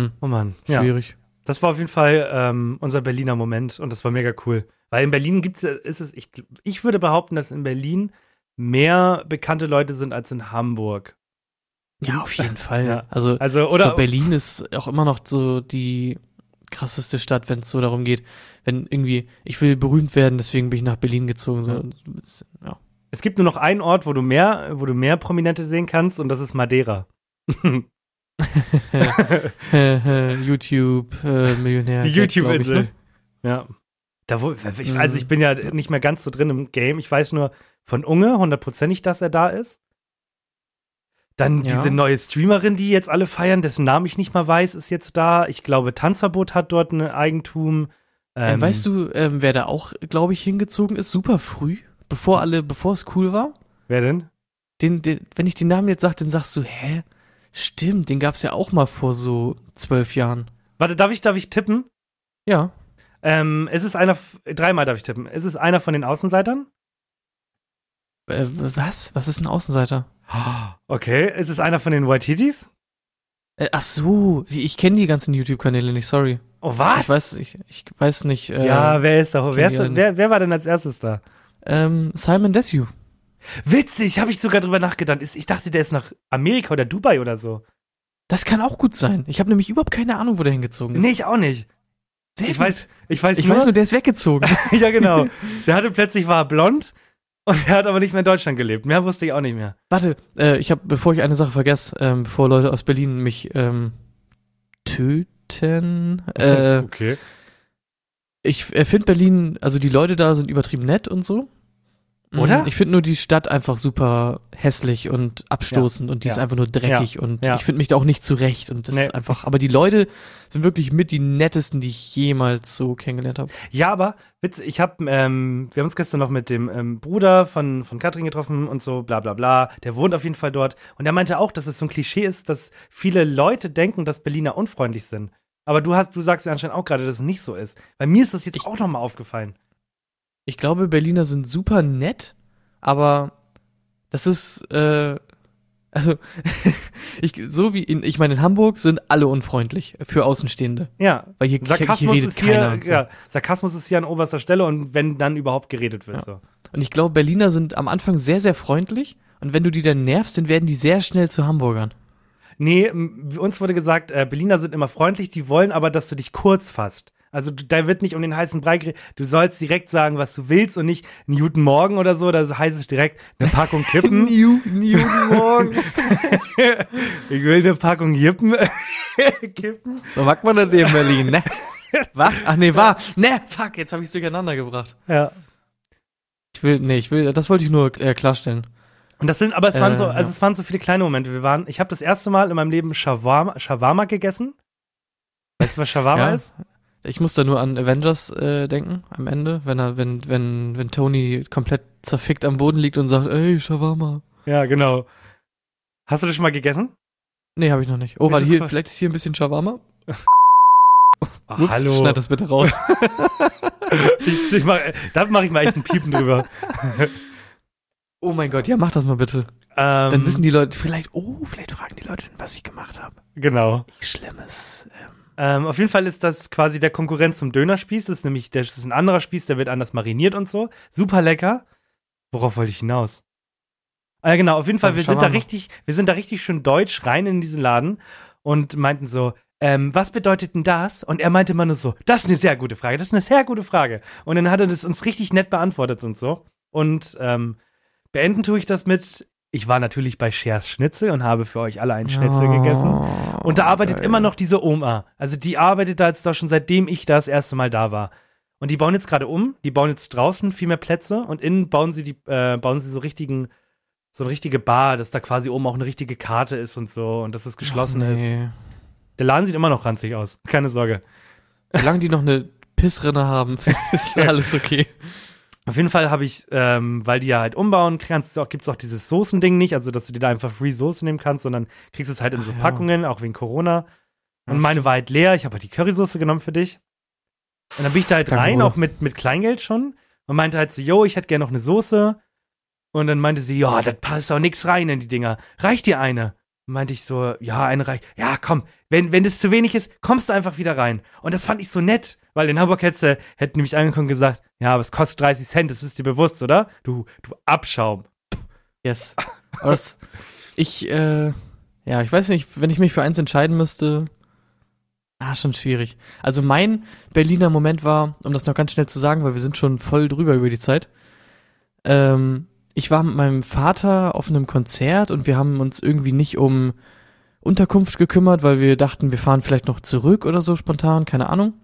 Hm. Oh Mann. Ja. Schwierig. Das war auf jeden Fall ähm, unser Berliner Moment und das war mega cool. Weil in Berlin gibt's ja, ist es, ich, ich würde behaupten, dass in Berlin mehr bekannte Leute sind als in Hamburg. Ja, auf jeden Fall. Ja. Also, Also, oder glaub, Berlin ist auch immer noch so die krasseste Stadt, wenn es so darum geht, wenn irgendwie, ich will berühmt werden, deswegen bin ich nach Berlin gezogen. So, ja. es gibt nur noch einen Ort, wo du mehr, wo du mehr Prominente sehen kannst, und das ist Madeira. YouTube, äh, Millionär. Die ich, YouTube-Insel. ne? Ja. Da wo, ich, Mhm. also ich bin ja nicht mehr ganz so drin im Game. Ich weiß nur von Unge hundertprozentig, dass er da ist. Dann Ja. diese neue Streamerin, die jetzt alle feiern, dessen Namen ich nicht mal weiß, ist jetzt da. Ich glaube, Tanzverbot hat dort ein Eigentum. Ähm, Ähm, weißt du, ähm, wer da auch, glaube ich, hingezogen ist? Super früh, bevor alle, bevor es cool war. Wer denn? Den, den, wenn ich den Namen jetzt sage, dann sagst du, hä? Stimmt, den gab's ja auch mal vor so zwölf Jahren. Warte, darf ich, darf ich tippen? Ja. Ähm, es ist einer, dreimal darf ich tippen. Ist es einer von den Außenseitern? Äh, was? Was ist ein Außenseiter? Okay. Ist es einer von den Waititis? Äh, ach so, ich kenne die ganzen YouTube-Kanäle nicht, sorry. Oh, was? Ich weiß, ich, ich weiß nicht. Äh, ja, wer ist da? Wer, ist, wer, wer war denn als erstes da? ähm, Simon Desue. Witzig, habe ich sogar drüber nachgedacht. Ich dachte, der ist nach Amerika oder Dubai oder so. Das kann auch gut sein. Ich habe nämlich überhaupt keine Ahnung, wo der hingezogen ist. Nee, ich auch nicht. Sehr Ich gut. weiß, ich weiß ich nur, weiß nur, der ist weggezogen. ja genau. Der hatte plötzlich war blond und er hat aber nicht mehr in Deutschland gelebt. Mehr wusste ich auch nicht mehr. Warte, äh, ich habe, bevor ich eine Sache vergesse, ähm, bevor Leute aus Berlin mich ähm, töten, äh, okay. ich äh, finde Berlin, also die Leute da sind übertrieben nett und so. Mm, Oder? Ich finde nur die Stadt einfach super hässlich und abstoßend und die Ja. ist einfach nur dreckig und Ja. ich finde mich da auch nicht zurecht und das Nee. ist einfach, aber die Leute sind wirklich mit die nettesten, die ich jemals so kennengelernt habe. Ja, aber witzig, ich habe, ähm, wir haben uns gestern noch mit dem ähm, Bruder von, von Katrin getroffen und so, bla bla bla. Der wohnt auf jeden Fall dort. Und er meinte auch, dass es so ein Klischee ist, dass viele Leute denken, dass Berliner unfreundlich sind. Aber du hast, du sagst ja anscheinend auch gerade, dass es nicht so ist. Bei mir ist das jetzt Ich- auch nochmal aufgefallen. Ich glaube, Berliner sind super nett, aber das ist, äh, also, ich, so wie in, ich meine, in Hamburg sind alle unfreundlich für Außenstehende. Ja. Weil hier, hier, hier Sarkasmus redet ist keiner hier, so. ja, Sarkasmus ist hier an oberster Stelle und wenn dann überhaupt geredet wird. Ja. So. Und ich glaube, Berliner sind am Anfang sehr, sehr freundlich. Und wenn du die dann nervst, dann werden die sehr schnell zu Hamburgern. Nee, uns wurde gesagt, äh, Berliner sind immer freundlich, die wollen aber, dass du dich kurz fasst. Also du, da wird nicht um den heißen Brei geredet. Du sollst direkt sagen, was du willst und nicht einen guten Morgen oder so. Da heißt es direkt eine Packung Kippen. New, Newton Morgen. ich will eine Packung Jippen. Kippen. so mag man das hier in Berlin, ne? Was? Ach nee, war. Ne, fuck, jetzt habe ich es durcheinander gebracht. Ja. Ich will, nee, ich will, das wollte ich nur äh, klarstellen. Und das sind, aber es waren Äh, so, also ja. es waren so viele kleine Momente. Wir waren, ich habe das erste Mal in meinem Leben Shawarma, Shawarma gegessen. Weißt du, was Shawarma Ja. ist? Ich muss da nur an Avengers äh, denken, am Ende, wenn er, wenn, wenn, wenn Tony komplett zerfickt am Boden liegt und sagt, ey, Shawarma. Ja, genau. Hast du das schon mal gegessen? Nee, habe ich noch nicht. Oh, Ist warte, es hier, vielleicht ist hier ein bisschen Shawarma. Oh, Ups, hallo. schneid das bitte raus. Ich, ich mach, da mache ich mal echt ein Piepen drüber. oh mein Gott, ja, mach das mal bitte. Ähm, Dann wissen die Leute, vielleicht, oh, vielleicht fragen die Leute, was ich gemacht habe. Genau. Schlimmes. Ähm, Ähm, auf jeden Fall ist das quasi der Konkurrent zum Dönerspieß. Das ist nämlich der, das ist ein anderer Spieß, der wird anders mariniert und so. Super lecker. Worauf wollte ich hinaus? Ah, ja, genau, auf jeden Fall, wir sind da richtig, wir sind da richtig schön deutsch rein in diesen Laden und meinten so, ähm, was bedeutet denn das? Und er meinte immer nur so, das ist eine sehr gute Frage, das ist eine sehr gute Frage. Und dann hat er das uns richtig nett beantwortet und so. Und ähm, beenden tue ich das mit, ich war natürlich bei Schers Schnitzel und habe für euch alle einen Schnitzel gegessen. Und da arbeitet geil. immer noch diese Oma. Also die arbeitet da jetzt doch schon seitdem ich da das erste Mal da war. Und die bauen jetzt gerade um. Die bauen jetzt draußen viel mehr Plätze und innen bauen sie die, äh, bauen sie so richtigen, so eine richtige Bar, dass da quasi oben auch eine richtige Karte ist und so und dass es geschlossen Ach, ist. nee. Der Laden sieht immer noch ranzig aus. Keine Sorge. Solange die noch eine Pissrinne haben, ist alles okay. Auf jeden Fall habe ich, ähm, weil die ja halt umbauen, kannst du auch, gibt's auch dieses Soßending nicht, also dass du dir da einfach Free Soße nehmen kannst, sondern kriegst es halt in Ach so ja. Packungen, auch wegen Corona. Und meine war halt leer, ich habe halt die Currysoße genommen für dich. Und dann bin ich da halt Danke, rein, Bruder. auch mit, mit Kleingeld schon. Und meinte halt so, yo, ich hätte gerne noch eine Soße. Und dann meinte sie, ja, das passt auch nix rein in die Dinger. Reicht dir eine? Meinte ich so, ja, eine reicht. Ja, komm, wenn, wenn das zu wenig ist, kommst du einfach wieder rein. Und das fand ich so nett, weil in Hamburg hätte hätten nämlich angekommen und gesagt, ja, aber es kostet 30 Cent, das ist dir bewusst, oder? Du, du Abschaum. Yes. Das, ich, äh, ja, ich weiß nicht, wenn ich mich für eins entscheiden müsste, ah, schon schwierig. Also mein Berliner Moment war, um das noch ganz schnell zu sagen, weil wir sind schon voll drüber über die Zeit. Ähm, ich war mit meinem Vater auf einem Konzert und wir haben uns irgendwie nicht um Unterkunft gekümmert, weil wir dachten, wir fahren vielleicht noch zurück oder so spontan, keine Ahnung.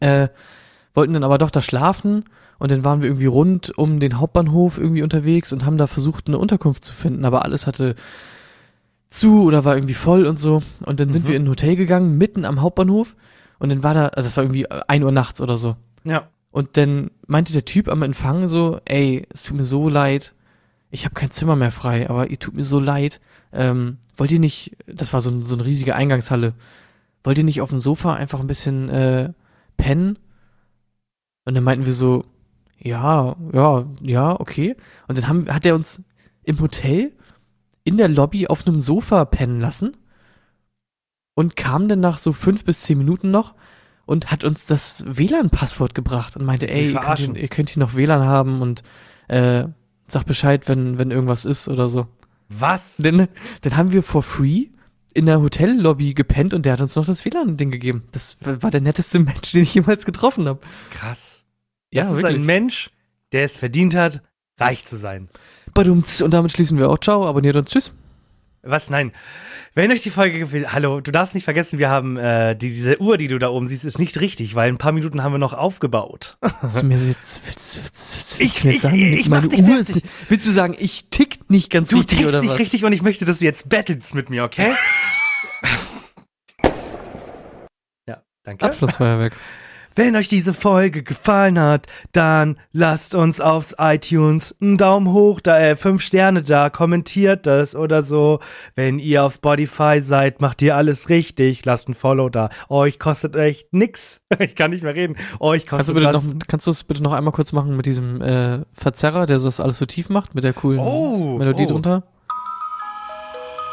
Äh, wollten dann aber doch da schlafen und dann waren wir irgendwie rund um den Hauptbahnhof irgendwie unterwegs und haben da versucht, eine Unterkunft zu finden, aber alles hatte zu oder war irgendwie voll und so. Und dann sind Mhm. wir in ein Hotel gegangen, mitten am Hauptbahnhof und dann war da, also es war irgendwie ein Uhr nachts oder so. Ja. Und dann meinte der Typ am Empfang so, ey, es tut mir so leid, ich habe kein Zimmer mehr frei, aber ihr tut mir so leid. Ähm, wollt ihr nicht, das war so, so eine riesige Eingangshalle, wollt ihr nicht auf dem Sofa einfach ein bisschen äh, pennen? Und dann meinten wir so, ja, ja, ja, okay. Und dann haben, hat er uns im Hotel in der Lobby auf einem Sofa pennen lassen und kam dann nach so fünf bis zehn Minuten noch und hat uns das WLAN-Passwort gebracht und meinte, ey, ihr könnt, hier, ihr könnt hier noch WLAN haben und äh, sag Bescheid, wenn, wenn irgendwas ist oder so. Was? Dann, dann haben wir for free in der Hotellobby gepennt und der hat uns noch das WLAN-Ding gegeben. Das war der netteste Mensch, den ich jemals getroffen habe. Krass. Ja, das ist wirklich. ein Mensch, der es verdient hat, reich zu sein. Badumts. Und damit schließen wir auch. Ciao, abonniert uns. Tschüss. Was? Nein. Wenn euch die Folge gefällt, hallo, du darfst nicht vergessen, wir haben äh, die, diese Uhr, die du da oben siehst, ist nicht richtig, weil ein paar Minuten haben wir noch aufgebaut. Willst du mir jetzt, willst, willst, willst, Ich- mir ich- sagen, ich meine dich Uhr ist willst du sagen, ich tick nicht ganz Du richtig tickst oder nicht was? richtig und ich möchte, dass du jetzt battlest mit mir, okay? ja, danke. Abschlussfeuerwerk. Wenn euch diese Folge gefallen hat, dann lasst uns auf iTunes einen Daumen hoch da, äh, fünf Sterne da, kommentiert das oder so. Wenn ihr auf Spotify seid, macht ihr alles richtig, lasst ein Follow da. Euch kostet echt nix. Ich kann nicht mehr reden. Euch Kannst du kostet bitte was. noch, kannst du es bitte noch einmal kurz machen mit diesem äh, Verzerrer, der das alles so tief macht, mit der coolen Oh, Melodie oh. drunter?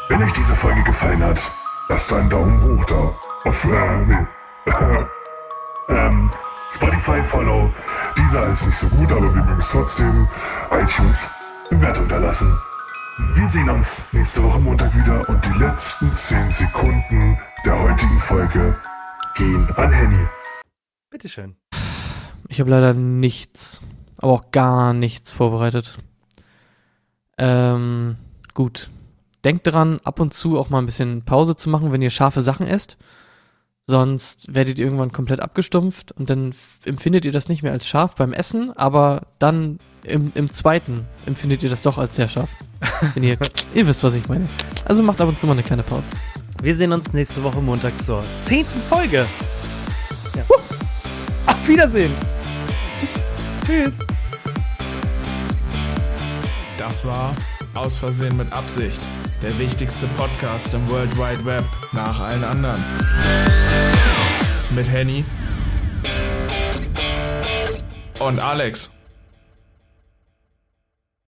Wenn euch diese Folge gefallen hat, lasst einen Daumen hoch da. Auf, äh, nee. Ähm, Spotify Follow. Dieser ist nicht so gut, aber wir mögen es trotzdem. iTunes, Bewertung da lassen. Wir sehen uns nächste Woche Montag wieder und die letzten 10 Sekunden der heutigen Folge gehen an Henny. Bitteschön. Ich habe leider nichts, aber auch gar nichts vorbereitet. Ähm, gut. Denkt dran, ab und zu auch mal ein bisschen Pause zu machen, wenn ihr scharfe Sachen esst. Sonst werdet ihr irgendwann komplett abgestumpft und dann empfindet ihr das nicht mehr als scharf beim Essen, aber dann im, im zweiten empfindet ihr das doch als sehr scharf. Wenn ihr, ihr wisst, was ich meine. Also macht ab und zu mal eine kleine Pause. Wir sehen uns nächste Woche Montag zur zehnten Folge. Ja. Auf Wiedersehen. Tschüss. Tschüss. Das war Aus Versehen mit Absicht. Der wichtigste Podcast im World Wide Web nach allen anderen. Mit Henny und Alex.